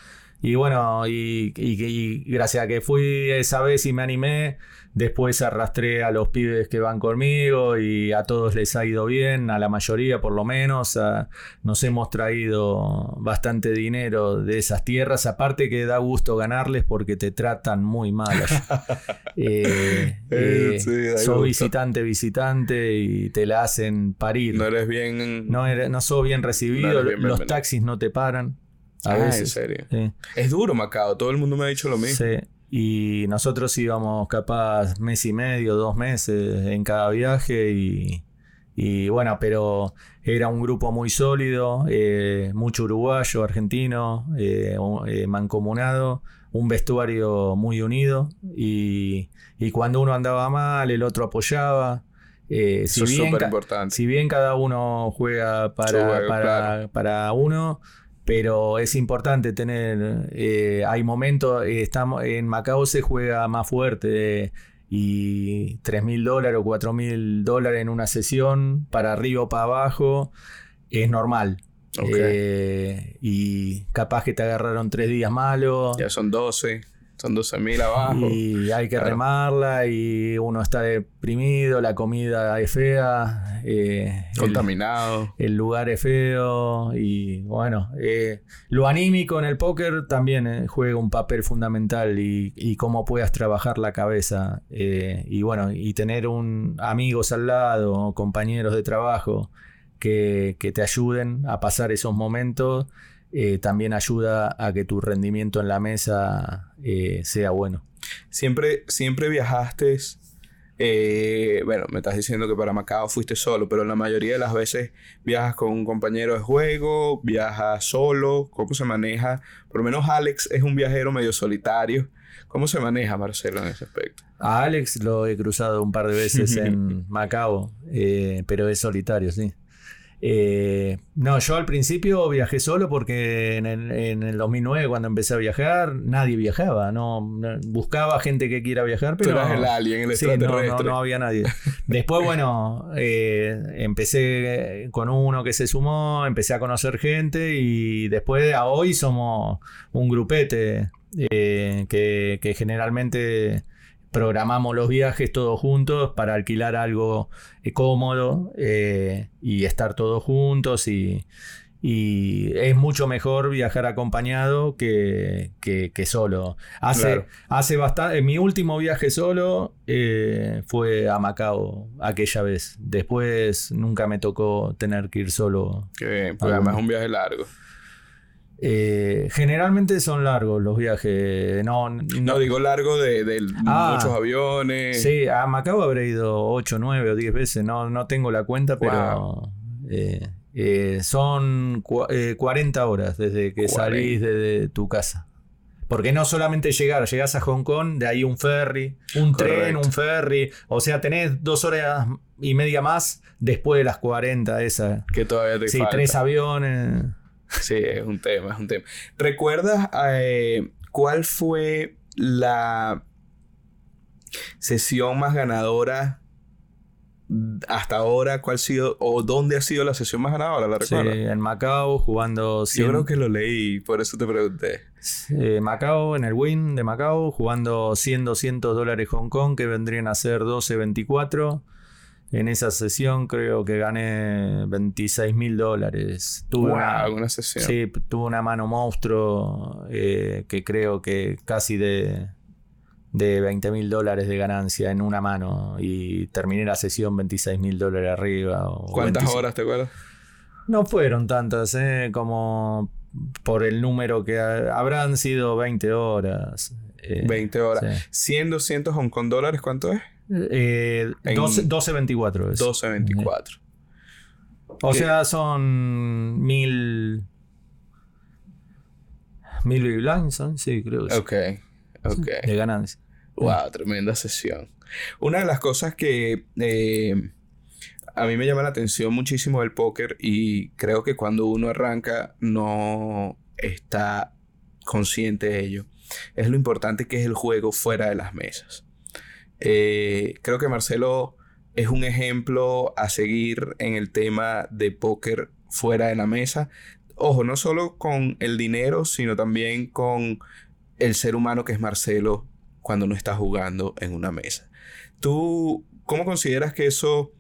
Y bueno, y, y, gracias a que fui esa vez y me animé, después arrastré a los pibes que van conmigo y a todos les ha ido bien, a la mayoría por lo menos. nos hemos traído bastante dinero de esas tierras, aparte que da gusto ganarles porque te tratan muy mal. [laughs] eh, eh, sos visitante, visitante y te la hacen parir. No eres bien. No, eres, no sos bien recibido, los taxis no te paran. A ah, veces. en serio. Es duro Macao, todo el mundo me ha dicho lo mismo. Sí. Y nosotros íbamos capaz mes y medio, dos meses en cada viaje y, y bueno, pero era un grupo muy sólido, eh, mucho uruguayo, argentino, eh, eh, mancomunado, un vestuario muy unido y, y, cuando uno andaba mal, el otro apoyaba. si, Eso bien es importante. si bien cada uno juega para, para, para uno, pero es importante tener, eh, hay momentos, eh, estamos, en Macao se juega más fuerte y 3 mil dólares o 4 mil dólares en una sesión, para arriba o para abajo, es normal. Eh, y capaz que te agarraron tres días malos. Ya son 12. Son 12.000 abajo. Y hay que remarla y uno está deprimido, la comida es fea. Eh, Contaminado. El, lugar es feo y bueno, eh, lo anímico en el póker también eh, juega un papel fundamental y, cómo puedas trabajar la cabeza. y bueno, y tener un, amigos al lado, compañeros de trabajo que, que te ayuden a pasar esos momentos eh, también ayuda a que tu rendimiento en la mesa eh, sea bueno. Siempre, siempre viajaste, eh, bueno, me estás diciendo que para Macao fuiste solo, pero la mayoría de las veces viajas con un compañero de juego, viajas solo, ¿cómo se maneja? Por lo menos Alex es un viajero medio solitario. ¿Cómo se maneja Marcelo en ese aspecto? A Alex lo he cruzado un par de veces [laughs] en Macao, pero es solitario, sí. Eh, no, yo al principio viajé solo porque en el, 2009 cuando empecé a viajar nadie viajaba, no, buscaba gente que quiera viajar, pero el alien, el no, había nadie. Después, bueno, eh, empecé con uno que se sumó, empecé a conocer gente y después a hoy somos un grupete eh, que, que generalmente programamos los viajes todos juntos para alquilar algo eh, cómodo eh, y estar todos juntos y, es mucho mejor viajar acompañado que, solo. Hace, hace bastante, mi último viaje solo eh, fue a Macao aquella vez. Después nunca me tocó tener que ir solo. Que porque además es un viaje largo. Eh, generalmente son largos los viajes. No, no, digo largo de, ah. muchos aviones. Sí, a Macao habré ido 8, 9 o 10 veces. No, no tengo la cuenta, pero eh, eh, son 40 horas desde que salís de, tu casa. Porque no solamente llegar, llegás a Hong Kong, de ahí un ferry, un tren, un ferry. O sea, tenés dos horas y media más después de las 40 esas. Que todavía te Sí, tres aviones. Sí, es un tema, es un tema. ¿Recuerdas eh, cuál fue la sesión más ganadora hasta ahora, ¿cuál ha sido o dónde ha sido la sesión más ganadora? ¿La Sí, en Macao jugando... Yo creo que lo leí, por eso te pregunté. Eh, Macao, en el Win de Macao, jugando 100, 200 dólares Hong Kong, que vendrían a ser 12, 24. En esa sesión creo que gané 26 mil dólares. Tuve una, sesión. Sí, tuve una mano monstruo eh, que creo que casi de, de 20 mil dólares de ganancia en una mano y terminé la sesión 26 mil dólares arriba. ¿Cuántas horas te acuerdas? No fueron tantas, eh, como por el número que habrán sido 20 horas. 20 eh, horas. 100, 200 Hong Kong dólares, ¿cuánto es? Eh, 12.24 12.24. O sea, son mil. Mil Big son, sí, creo que Ok, ok. De ganancia. Wow, tremenda sesión. Una de las cosas que eh, a mí me llama la atención muchísimo del póker y creo que cuando uno arranca no está consciente de ello es lo importante que es el juego fuera de las mesas. Eh, creo que Marcelo es un ejemplo a seguir en el tema de póker fuera de la mesa. Ojo, no solo con el dinero, sino también con el ser humano que es Marcelo cuando no está jugando en una mesa. ¿Tú cómo consideras que eso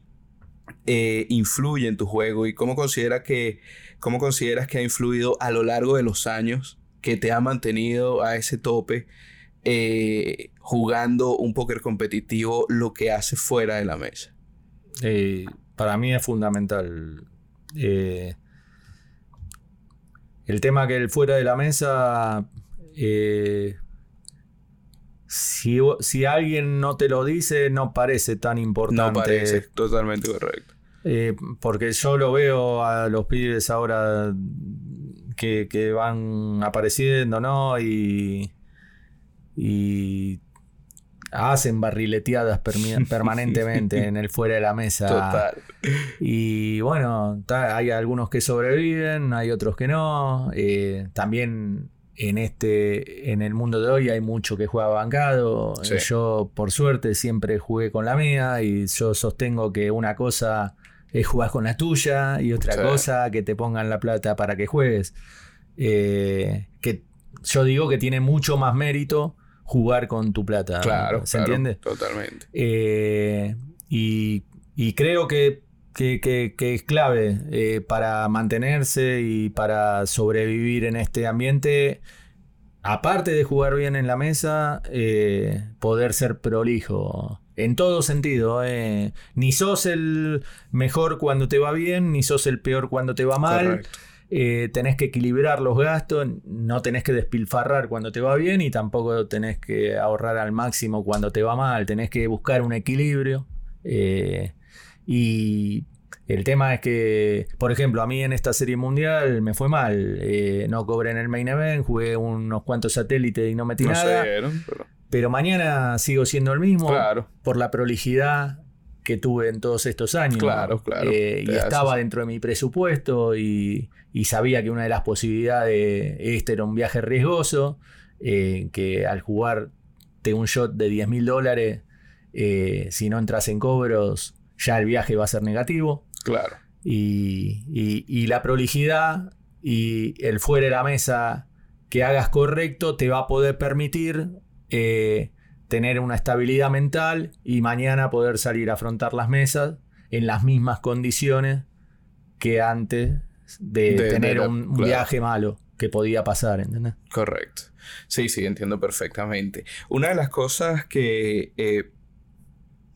eh, influye en tu juego y cómo, considera que, cómo consideras que ha influido a lo largo de los años que te ha mantenido a ese tope eh, jugando un póker competitivo lo que hace fuera de la mesa? Eh, para mí es fundamental. Eh, el tema que el fuera de la mesa, si, si, alguien no te lo dice, no parece tan importante. No parece totalmente correcto. porque yo lo veo a los pibes ahora que, que van apareciendo, ¿no? Y, y hacen barrileteadas [laughs] permanentemente en el fuera de la mesa. Total. Y bueno, hay algunos que sobreviven, hay otros que no. Eh, también en este, en el mundo de hoy hay mucho que juega bancado. Yo, por suerte, siempre jugué con la mía y yo sostengo que una cosa es jugar con la tuya y otra cosa que te pongan la plata para que juegues. Eh, que yo digo que tiene mucho más mérito jugar con tu plata. Claro, ¿se entiende? Totalmente. Eh, y, creo que, es clave eh, para mantenerse y para sobrevivir en este ambiente. Aparte de jugar bien en la mesa, poder ser prolijo. En todo sentido. Ni sos el mejor cuando te va bien, ni sos el peor cuando te va mal. Correcto. Eh, tenés que equilibrar los gastos, no tenés que despilfarrar cuando te va bien y tampoco tenés que ahorrar al máximo cuando te va mal, tenés que buscar un equilibrio. Eh, y el tema es que, por ejemplo, a mí en esta serie mundial me fue mal, eh, no cobré en el main event, jugué unos cuantos satélites y no metí nada. pero... mañana sigo siendo el mismo por la prolijidad que tuve en todos estos años. Claro, claro. y estaba dentro de mi presupuesto y, y sabía que una de las posibilidades, este era un viaje riesgoso, eh, que al jugar de un shot de 10 mil dólares, eh, si no entras en cobros, ya el viaje va a ser negativo. Claro. Y, la prolijidad y el fuera de la mesa que hagas correcto te va a poder permitir eh, tener una estabilidad mental y mañana poder salir a afrontar las mesas en las mismas condiciones que antes de, tener un, viaje malo que podía pasar, ¿entendés? Correcto. Sí, sí, entiendo perfectamente. Una de las cosas que eh,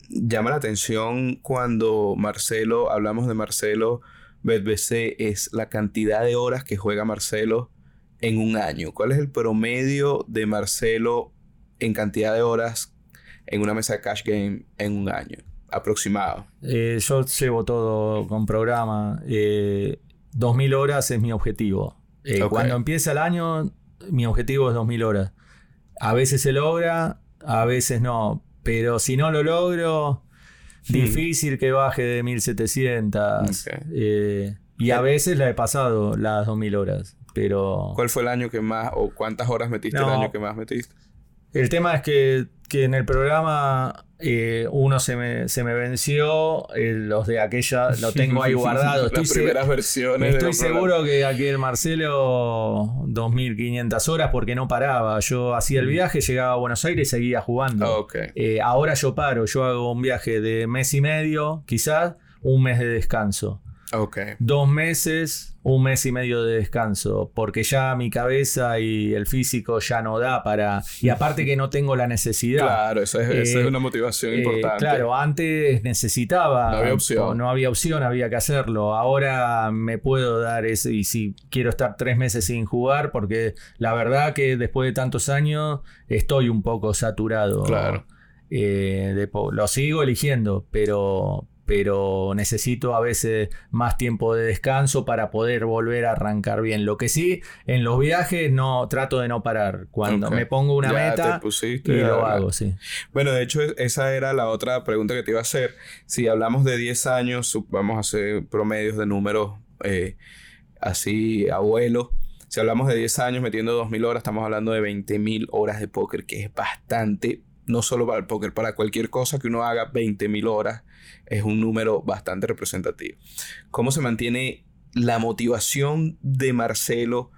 llama la atención cuando Marcelo, hablamos de Marcelo BetBC, es la cantidad de horas que juega Marcelo en un año. ¿Cuál es el promedio de Marcelo en cantidad de horas en una mesa de cash game en un año? Aproximado. Eh, yo llevo todo con programa. Eh, 2.000 horas es mi objetivo. Eh, cuando empieza el año, mi objetivo es 2.000 horas. A veces se logra, a veces no. Pero si no lo logro, hmm. difícil que baje de 1.700. Eh, y a veces la he pasado las 2.000 horas. Pero... ¿Cuál fue el año que más, o cuántas horas metiste el año que más metiste? El tema es que, que en el programa eh, uno se me, se me venció, eh, los de aquella lo tengo ahí [laughs] guardado. Las Estoy, se- primeras versiones. estoy seguro que aquel Marcelo 2500 horas porque no paraba. Yo hacía el viaje, llegaba a Buenos Aires y seguía jugando. Ok. Eh, ahora yo paro, yo hago un viaje de mes y medio, quizás un mes de descanso. Dos meses, un mes y medio de descanso, porque ya mi cabeza y el físico ya no da para... Y aparte que no tengo la necesidad. Claro, esa es, esa Eh, es una motivación Eh, importante. claro, antes necesitaba. No había opción. No había opción, había que hacerlo. Ahora me puedo dar ese. Y si quiero estar tres meses sin jugar, porque la verdad que después de tantos años estoy un poco saturado. Claro. Eh, de lo sigo eligiendo, pero. Pero necesito a veces más tiempo de descanso para poder volver a arrancar bien. Lo que sí, en los viajes no trato de no parar. Cuando me pongo una Ya meta pusiste y lo hago, sí. Bueno, de hecho, esa era la otra pregunta que te iba a hacer. Si hablamos de 10 años, vamos a hacer promedios de números eh, así, abuelo. Si hablamos de 10 años metiendo 2.000 horas, estamos hablando de 20.000 horas de póker, que es bastante, no solo para el póker, para cualquier cosa que uno haga 20.000 horas, es un número bastante representativo. ¿Cómo se mantiene la motivación de Marcelo?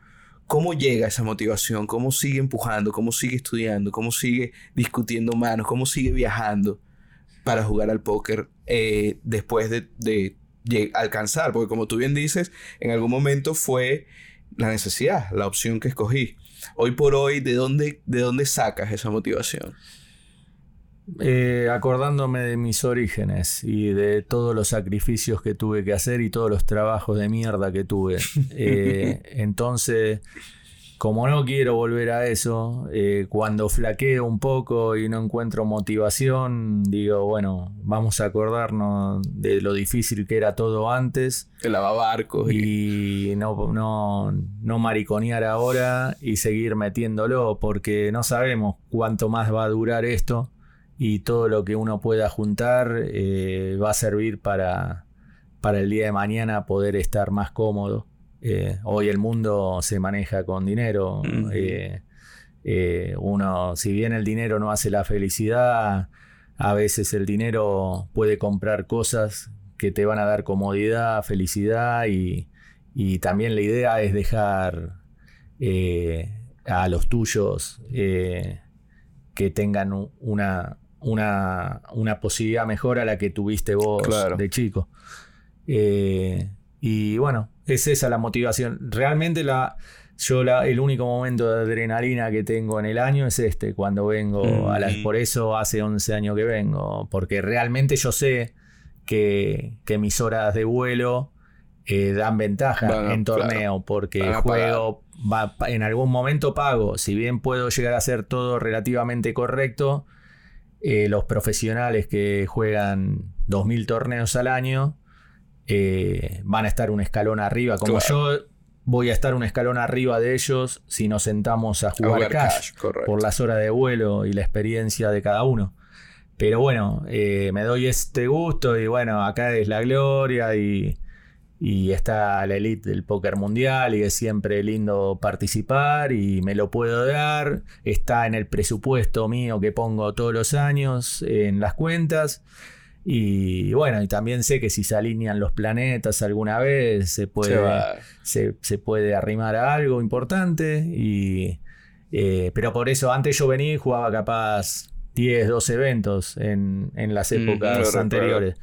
¿Cómo llega esa motivación? ¿Cómo sigue empujando? ¿Cómo sigue estudiando? ¿Cómo sigue discutiendo manos? ¿Cómo sigue viajando para jugar al póker eh, después de, alcanzar? Porque como tú bien dices, en algún momento fue la necesidad, la opción que escogí. Hoy por hoy, ¿de dónde, de dónde sacas esa motivación? Eh, acordándome de mis orígenes y de todos los sacrificios que tuve que hacer y todos los trabajos de mierda que tuve. [laughs] Eh, entonces, como no quiero volver a eso, eh, cuando flaqueo un poco y no encuentro motivación, digo, bueno, vamos a acordarnos de lo difícil que era todo antes El lavabarcos y... y no, no, no mariconear ahora y seguir metiéndolo porque no sabemos cuánto más va a durar esto y todo lo que uno pueda juntar eh, va a servir para, para el día de mañana poder estar más cómodo. Eh, hoy el mundo se maneja con dinero. Eh, uno, si bien el dinero no hace la felicidad, a veces el dinero puede comprar cosas que te van a dar comodidad, felicidad y, y también la idea es dejar a los tuyos que tengan una, una, una posibilidad mejor a la que tuviste vos Claro. de chico. Eh, y bueno, es esa la motivación. Realmente la, yo la, el único momento de adrenalina que tengo en el año es este, cuando vengo a las... Mm. Por eso hace 11 años que vengo, porque realmente yo sé que, que mis horas de vuelo eh, dan ventaja en claro, torneo, porque van juego, va- en algún momento pago, si bien puedo llegar a hacer todo relativamente correcto, eh, los profesionales que juegan 2.000 torneos al año eh, van a estar un escalón arriba, como Claro. yo voy a estar un escalón arriba de ellos si nos sentamos a a jugar, jugar cash, por las horas de vuelo y la experiencia de cada uno. Pero bueno, eh, me doy este gusto y bueno, acá es la gloria y, y está la elite del póker mundial y es siempre lindo participar y me lo puedo dar. Está en el presupuesto mío que pongo todos los años en las cuentas. Y bueno, y también sé que si se alinean los planetas alguna vez se puede, Se se, se puede arrimar a algo importante. Y, eh, pero por eso antes yo venía y jugaba capaz 10, 12 eventos en, en las Mm, épocas anteriores.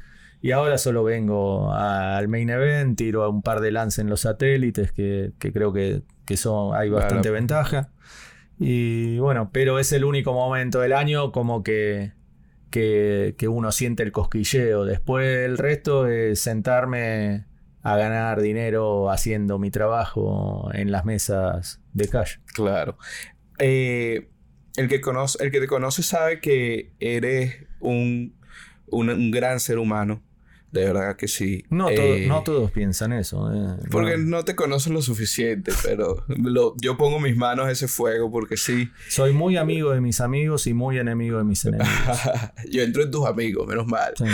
Y ahora solo vengo a- al main event, tiro a un par de lance en los satélites, que, que creo que, que son, hay bastante ventaja. Y bueno, pero es el único momento del año como que, que, que uno siente el cosquilleo. Después el resto es sentarme a ganar dinero haciendo mi trabajo en las mesas de cash. Claro. Eh, el, que conoce, el que te conoce sabe que eres un, un, un gran ser humano. De verdad que sí. No, Eh, no todos piensan eso. eh. Porque No. no te conocen lo suficiente, pero lo- yo pongo mis manos a ese fuego porque sí. Soy muy amigo de mis amigos y muy enemigo de mis enemigos. [laughs] yo entro en tus amigos, menos mal. Sí.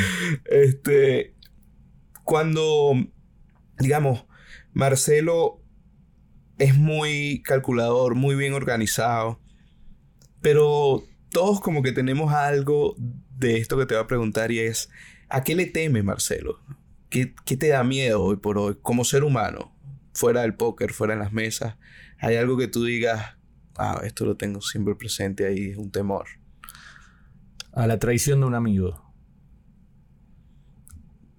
Este, cuando, digamos, Marcelo es muy calculador, muy bien organizado, pero todos como que tenemos algo de esto que te voy a preguntar y es, ¿a qué le temes, Marcelo? ¿Qué, ¿Qué, te da miedo hoy por hoy como ser humano? Fuera del póker, fuera en las mesas, ¿hay algo que tú digas, ah, esto lo tengo siempre presente ahí, es un temor? A la traición de un amigo.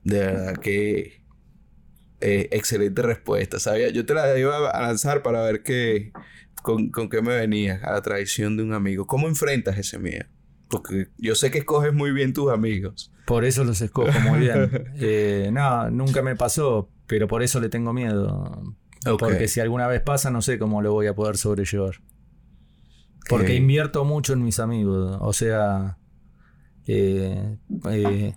De verdad que eh, excelente respuesta. Sabía, yo te la iba a lanzar para ver qué, con, con qué me venía a la traición de un amigo. ¿Cómo enfrentas ese miedo? Porque yo sé que escoges muy bien tus amigos. Por eso los escojo muy bien. [laughs] Eh, no, nunca me pasó, pero por eso le tengo miedo. Porque si alguna vez pasa, no sé cómo lo voy a poder sobrellevar. Porque invierto mucho en mis amigos. O sea, eh, eh,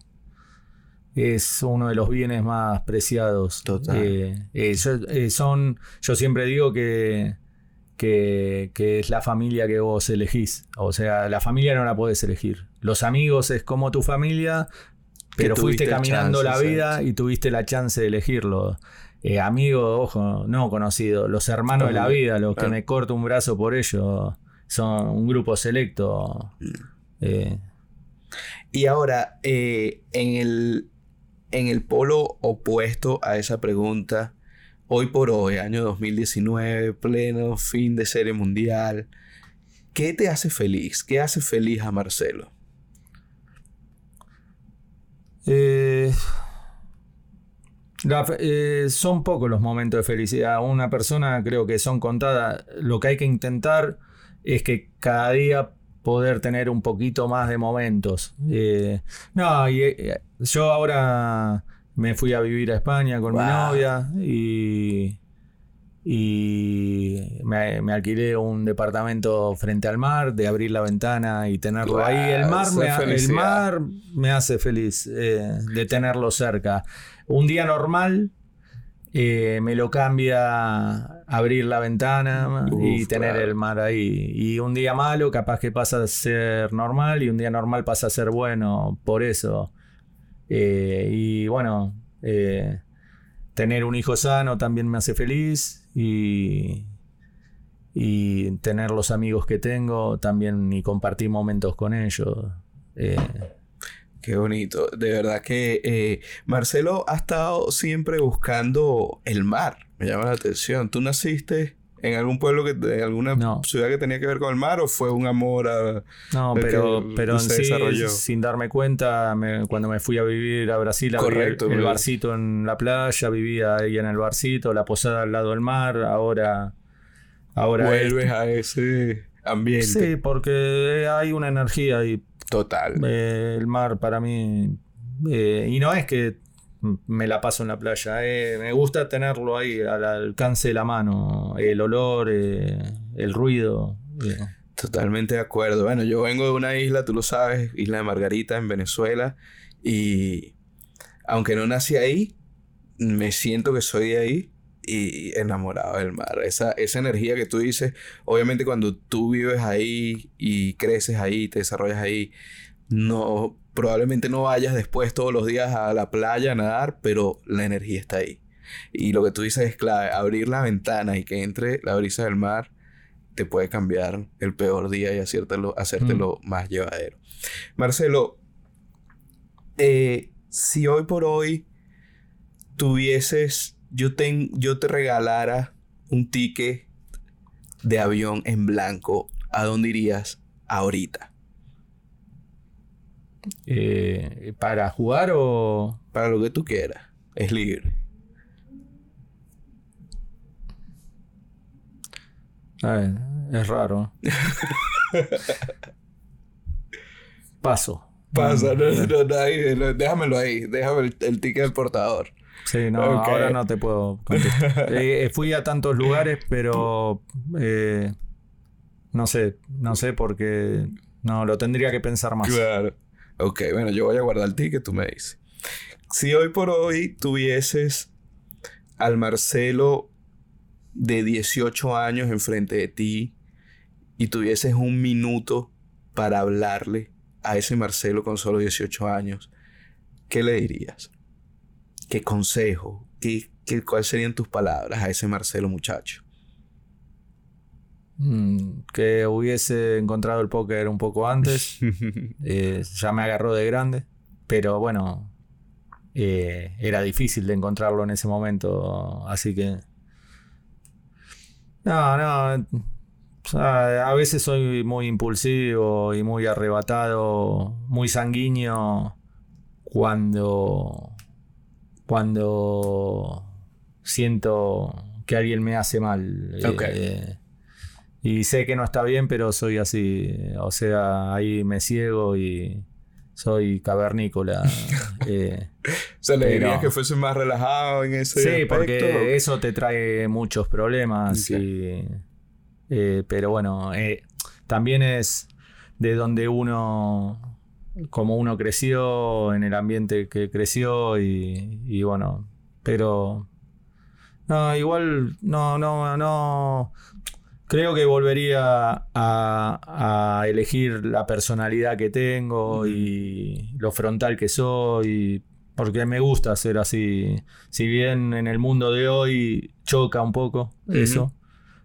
es uno de los bienes más preciados. Total. Eh, son, yo siempre digo que, que, es la familia que vos elegís. O sea, la familia no la podés elegir. Los amigos es como tu familia, pero fuiste caminando la vida y tuviste la chance de elegirlo. amigo, ojo, no conocido, los hermanos de la vida, los que me corto un brazo por ellos, son un grupo selecto. Mm. Y ahora, en el en el polo opuesto a esa pregunta, hoy por hoy, año 2019, pleno fin de serie mundial, ¿qué te hace feliz? ¿Qué hace feliz a Marcelo? Eh, eh, son pocos los momentos de felicidad. Una persona creo que son contadas. Lo que hay que intentar es que cada día poder tener un poquito más de momentos. Eh, no, yo ahora me fui a vivir a España con mi novia y, y me, alquilé un departamento frente al mar, de abrir la ventana y tenerlo ahí. El mar, me, el mar me hace feliz eh, de tenerlo cerca. Un día normal eh, me lo cambia abrir la ventana y tener el mar ahí. Y un día malo capaz que pasa a ser normal y un día normal pasa a ser bueno por eso. Eh, y bueno, eh, tener un hijo sano también me hace feliz y, y tener los amigos que tengo también y compartir momentos con ellos. Qué bonito. De verdad que eh, Marcelo ha estado siempre buscando el mar. Me llama la atención. ¿Tú naciste en algún pueblo que de alguna ciudad que tenía que ver con el mar o fue un amor a No, pero, pero en sí, sin darme cuenta, cuando me fui a vivir a Brasil, Correcto, el, barcito en la playa, vivía ahí en el barcito, la posada al lado del mar, ahora ahora vuelves a ese ambiente. Sí, porque hay una energía y Total. Eh, el mar para mí. Eh, y no es que me la paso en la playa. Eh, me gusta tenerlo ahí al alcance de la mano. El olor, el ruido. Totalmente de acuerdo. Bueno, yo vengo de una isla, tú lo sabes, Isla de Margarita, en Venezuela. Y aunque no nací ahí, me siento que soy de ahí y enamorado del mar. Esa, esa energía que tú dices, obviamente cuando tú vives ahí y creces ahí, te desarrollas ahí, no, probablemente no vayas después todos los días a la playa a nadar, pero la energía está ahí. Y lo que tú dices es clave, abrir la ventana y que entre la brisa del mar te puede cambiar el peor día y hacértelo, hacértelo mm. más llevadero. Marcelo, eh, si hoy por hoy tuvieses yo, yo te regalara un ticket de avión en blanco, ¿a dónde irías ahorita? Eh, ¿Para jugar o...? Para lo que tú quieras. Es libre. es raro. [laughs] Paso. Pasa, no, déjamelo ahí. Déjame el, el ticket del portador. Sí, no, ahora no te puedo contestar. [laughs] Eh, eh, fui a tantos lugares, pero eh, no sé, no sé porque no, lo tendría que pensar más. Claro. Ok, bueno, yo voy a guardar el ticket, tú me dices. Si hoy por hoy tuvieses al Marcelo de 18 años enfrente de ti y tuvieses un minuto para hablarle a ese Marcelo con solo 18 años, ¿qué le dirías? ¿Qué consejo? ¿Qué, qué, ¿Cuáles serían tus palabras a ese Marcelo muchacho? Mm, que hubiese encontrado el póker un poco antes. [laughs] Eh, ya me agarró de grande. Pero bueno, eh, era difícil de encontrarlo en ese momento. Así que... No, no. a veces soy muy impulsivo y muy arrebatado, muy sanguíneo cuando... Cuando siento que alguien me hace mal. Eh, y sé que no está bien, pero soy así. O sea, ahí me ciego y soy cavernícola. [laughs] eh, o sea, le dirías que fuese más relajado en ese Sí, porque eso te trae muchos problemas. Eh, pero bueno, eh, también es de donde uno, como uno creció, en el ambiente que creció y, y bueno, pero... No, igual, no, no, no. Creo que volvería a, elegir la personalidad que tengo y lo frontal que soy, porque me gusta ser así. Si bien en el mundo de hoy choca un poco eso,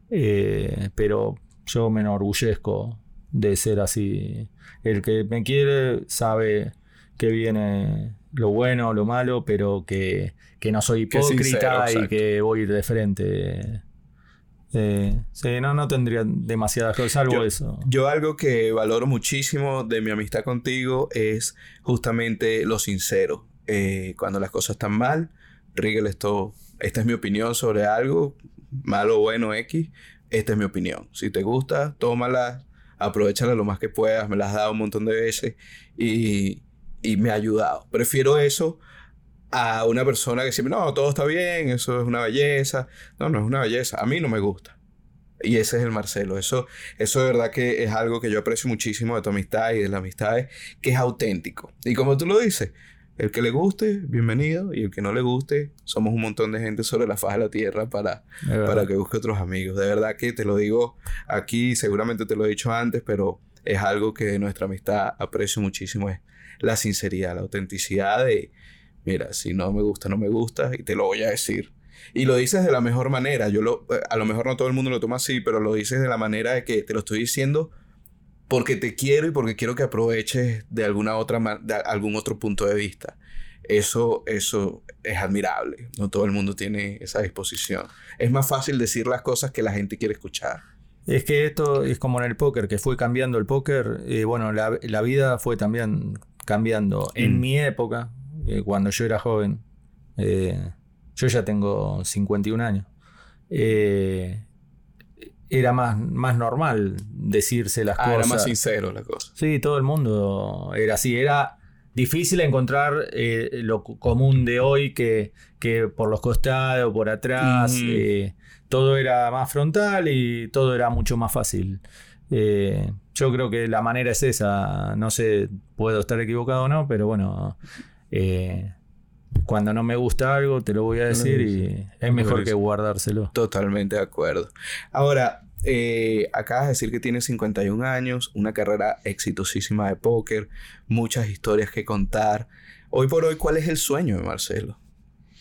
eh, pero yo me enorgullezco de ser así. El que me quiere sabe que viene lo bueno, o lo malo, pero que, no soy hipócrita y que voy a ir de frente. Eh, sí, no, no tendría demasiadas cosas, salvo eso. Yo algo que valoro muchísimo de mi amistad contigo es justamente lo sincero. Eh, cuando las cosas están mal, Rigel, esto, esta es mi opinión sobre algo, malo, bueno, X, esta es mi opinión. Si te gusta, tómala, aprovechala lo más que puedas, me las has dado un montón de veces y, y me ha ayudado. Prefiero eso a una persona que siempre, no, todo está bien, eso es una belleza. No, no es una belleza. A mí no me gusta. Y ese es el Marcelo. Eso, eso de verdad que es algo que yo aprecio muchísimo de tu amistad y de las amistades, que es auténtico. Y como tú lo dices, el que le guste, bienvenido. Y el que no le guste, somos un montón de gente sobre la faz de la tierra para, para que busque otros amigos. De verdad que te lo digo aquí, seguramente te lo he dicho antes, pero es algo que de nuestra amistad aprecio muchísimo. Es la sinceridad, la autenticidad de mira, si no me gusta, no me gusta y te lo voy a decir. Y lo dices de la mejor manera. Yo lo, eh, a lo mejor no todo el mundo lo toma así, pero lo dices de la manera de que te lo estoy diciendo porque te quiero y porque quiero que aproveches de alguna otra de algún otro punto de vista. Eso, eso es admirable. No todo el mundo tiene esa disposición. Es más fácil decir las cosas que la gente quiere escuchar. Es que esto es como en el póker, que fue cambiando el póker. Y bueno, la, la vida fue también cambiando. En mm. mi época, cuando yo era joven, eh, yo ya tengo 51 años, eh, era más, más normal decirse las cosas. Ah, era más sincero la cosa. Sí, todo el mundo era así. Era difícil encontrar eh, lo común de hoy que, que, por los costados, por atrás. todo era más frontal y todo era mucho más fácil. yo creo que la manera es esa. No sé, puedo estar equivocado o no, pero bueno, eh, cuando no me gusta algo, te lo voy a decir y es mejor que guardárselo. Totalmente de acuerdo. Ahora, eh, acabas de decir que tienes 51 años, una carrera exitosísima de póker, muchas historias que contar. Hoy por hoy, ¿cuál es el sueño de Marcelo?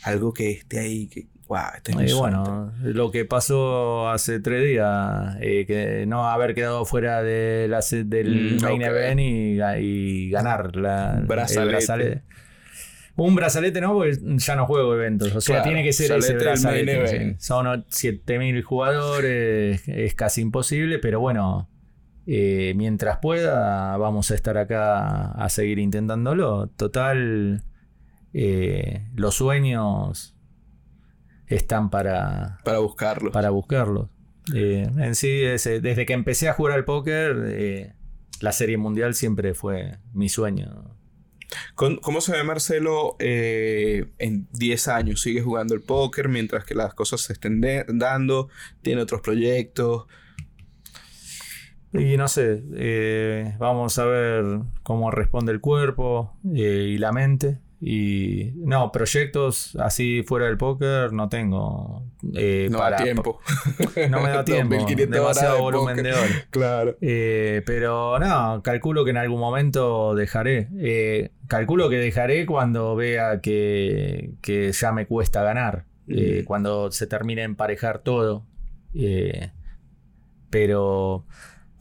Algo que esté ahí, que, wow, este es bueno, lo que pasó hace tres días, eh, que no haber quedado fuera de la, del mm, main event y, ganar la, brazalete. Un brazalete no, porque ya no juego eventos. O sea, tiene que ser ese brazalete. Son 7000 jugadores, es casi imposible, pero bueno, eh, mientras pueda, vamos a estar acá a seguir intentándolo. Total, eh, los sueños están para. Para buscarlos. Para buscarlos. Eh, en sí, desde que empecé a jugar al póker, la serie mundial siempre fue mi sueño. ¿Cómo se ve Marcelo eh, en 10 años? ¿Sigue jugando el póker mientras que las cosas se estén dando? ¿Tiene otros proyectos? Y no sé, eh, vamos a ver cómo responde el cuerpo eh, y la mente. Y no, proyectos así fuera del póker no tengo. Eh, no da tiempo. No me [laughs] da tiempo. demasiado volumen de, oro. [laughs] Claro. Eh, pero no, calculo que en algún momento dejaré. Eh, calculo que dejaré cuando vea que, que ya me cuesta ganar. Mm. cuando se termine de emparejar todo. pero...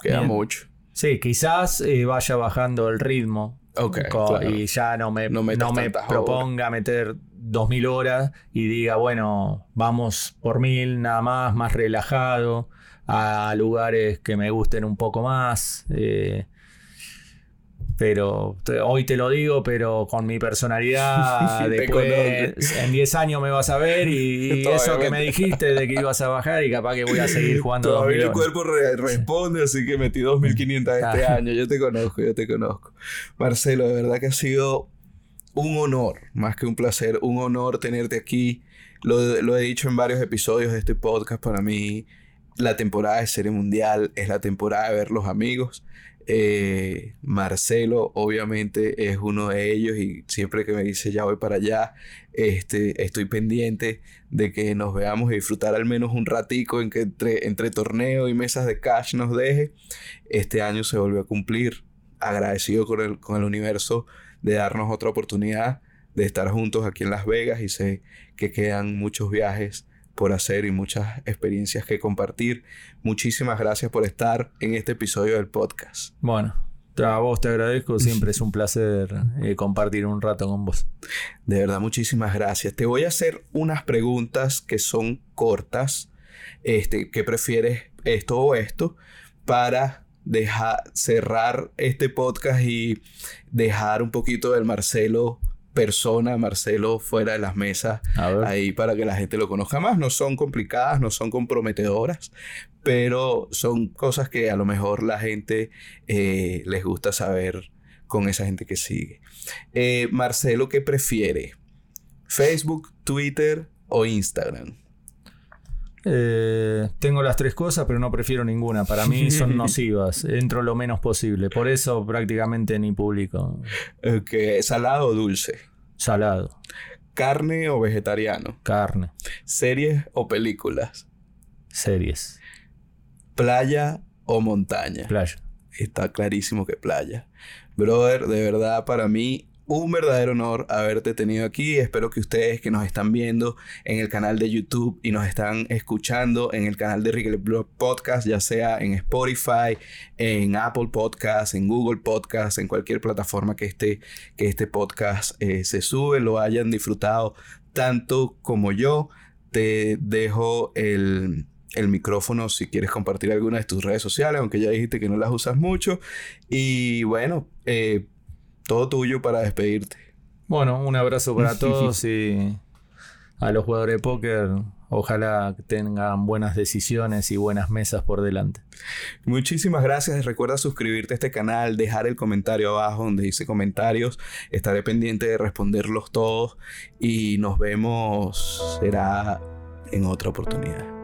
Queda mucho. Sí, quizás vaya bajando el ritmo. Claro. Y ya no me, No no me proponga meter 2000 horas y diga, bueno, vamos por mil nada más, más relajado, a lugares que me gusten un poco más. eh, pero te- hoy te lo digo, pero con mi personalidad, [laughs] después en 10 años me vas a ver y, [laughs] y eso que me dijiste de que ibas a bajar y capaz que voy a seguir [laughs] jugando Todavía 2000 el cuerpo re- responde, así que metí 2500 este año. Yo te conozco, yo te conozco. Marcelo, de verdad que ha sido un honor, más que un placer, un honor tenerte aquí. Lo, lo he dicho en varios episodios de este podcast. Para mí, la temporada de Serie Mundial es la temporada de ver los amigos. Eh, Marcelo, obviamente, es uno de ellos y siempre que me dice ya voy para allá, este, estoy pendiente de que nos veamos y disfrutar al menos un ratico en que entre, entre torneo y mesas de cash nos deje. Este año se volvió a cumplir. Agradecido con el, con el universo de darnos otra oportunidad de estar juntos aquí en Las Vegas y sé que quedan muchos viajes por hacer y muchas experiencias que compartir. Muchísimas gracias por estar en este episodio del podcast. Bueno, a vos te agradezco, siempre es un placer eh, compartir un rato con vos. De verdad, muchísimas gracias. Te voy a hacer unas preguntas que son cortas. Este, ¿qué prefieres esto o esto? Para dejar cerrar este podcast y dejar un poquito del Marcelo persona, Marcelo fuera de las mesas, ahí para que la gente lo conozca más. No son complicadas, no son comprometedoras, pero son cosas que a lo mejor la gente eh, les gusta saber con esa gente que sigue. Eh, Marcelo, ¿qué prefiere? ¿Facebook, Twitter o Instagram? Eh, tengo las tres cosas, pero no prefiero ninguna. Para mí son [laughs] nocivas. Entro lo menos posible. Por eso prácticamente ni publico. Ok, ¿Salado o dulce? Salado, ¿Carne o vegetariano? carne, ¿Series o películas? series, ¿Playa o montaña? playa. Está clarísimo que playa. Brother, de verdad para mí un verdadero honor haberte tenido aquí. Espero que ustedes que nos están viendo en el canal de YouTube y nos están escuchando en el canal de Ricky Blog Podcast, ya sea en Spotify, en Apple Podcast, en Google Podcast, en cualquier plataforma que este, que este podcast eh, se sube, lo hayan disfrutado tanto como yo. Te dejo el, el micrófono si quieres compartir alguna de tus redes sociales, aunque ya dijiste que no las usas mucho. Y bueno, eh, todo tuyo para despedirte. Bueno, un abrazo para [laughs] todos y a los jugadores de póker. Ojalá que tengan buenas decisiones y buenas mesas por delante. Muchísimas gracias. Recuerda suscribirte a este canal, dejar el comentario abajo donde dice comentarios. Estaré pendiente de responderlos todos y nos vemos. Será en otra oportunidad.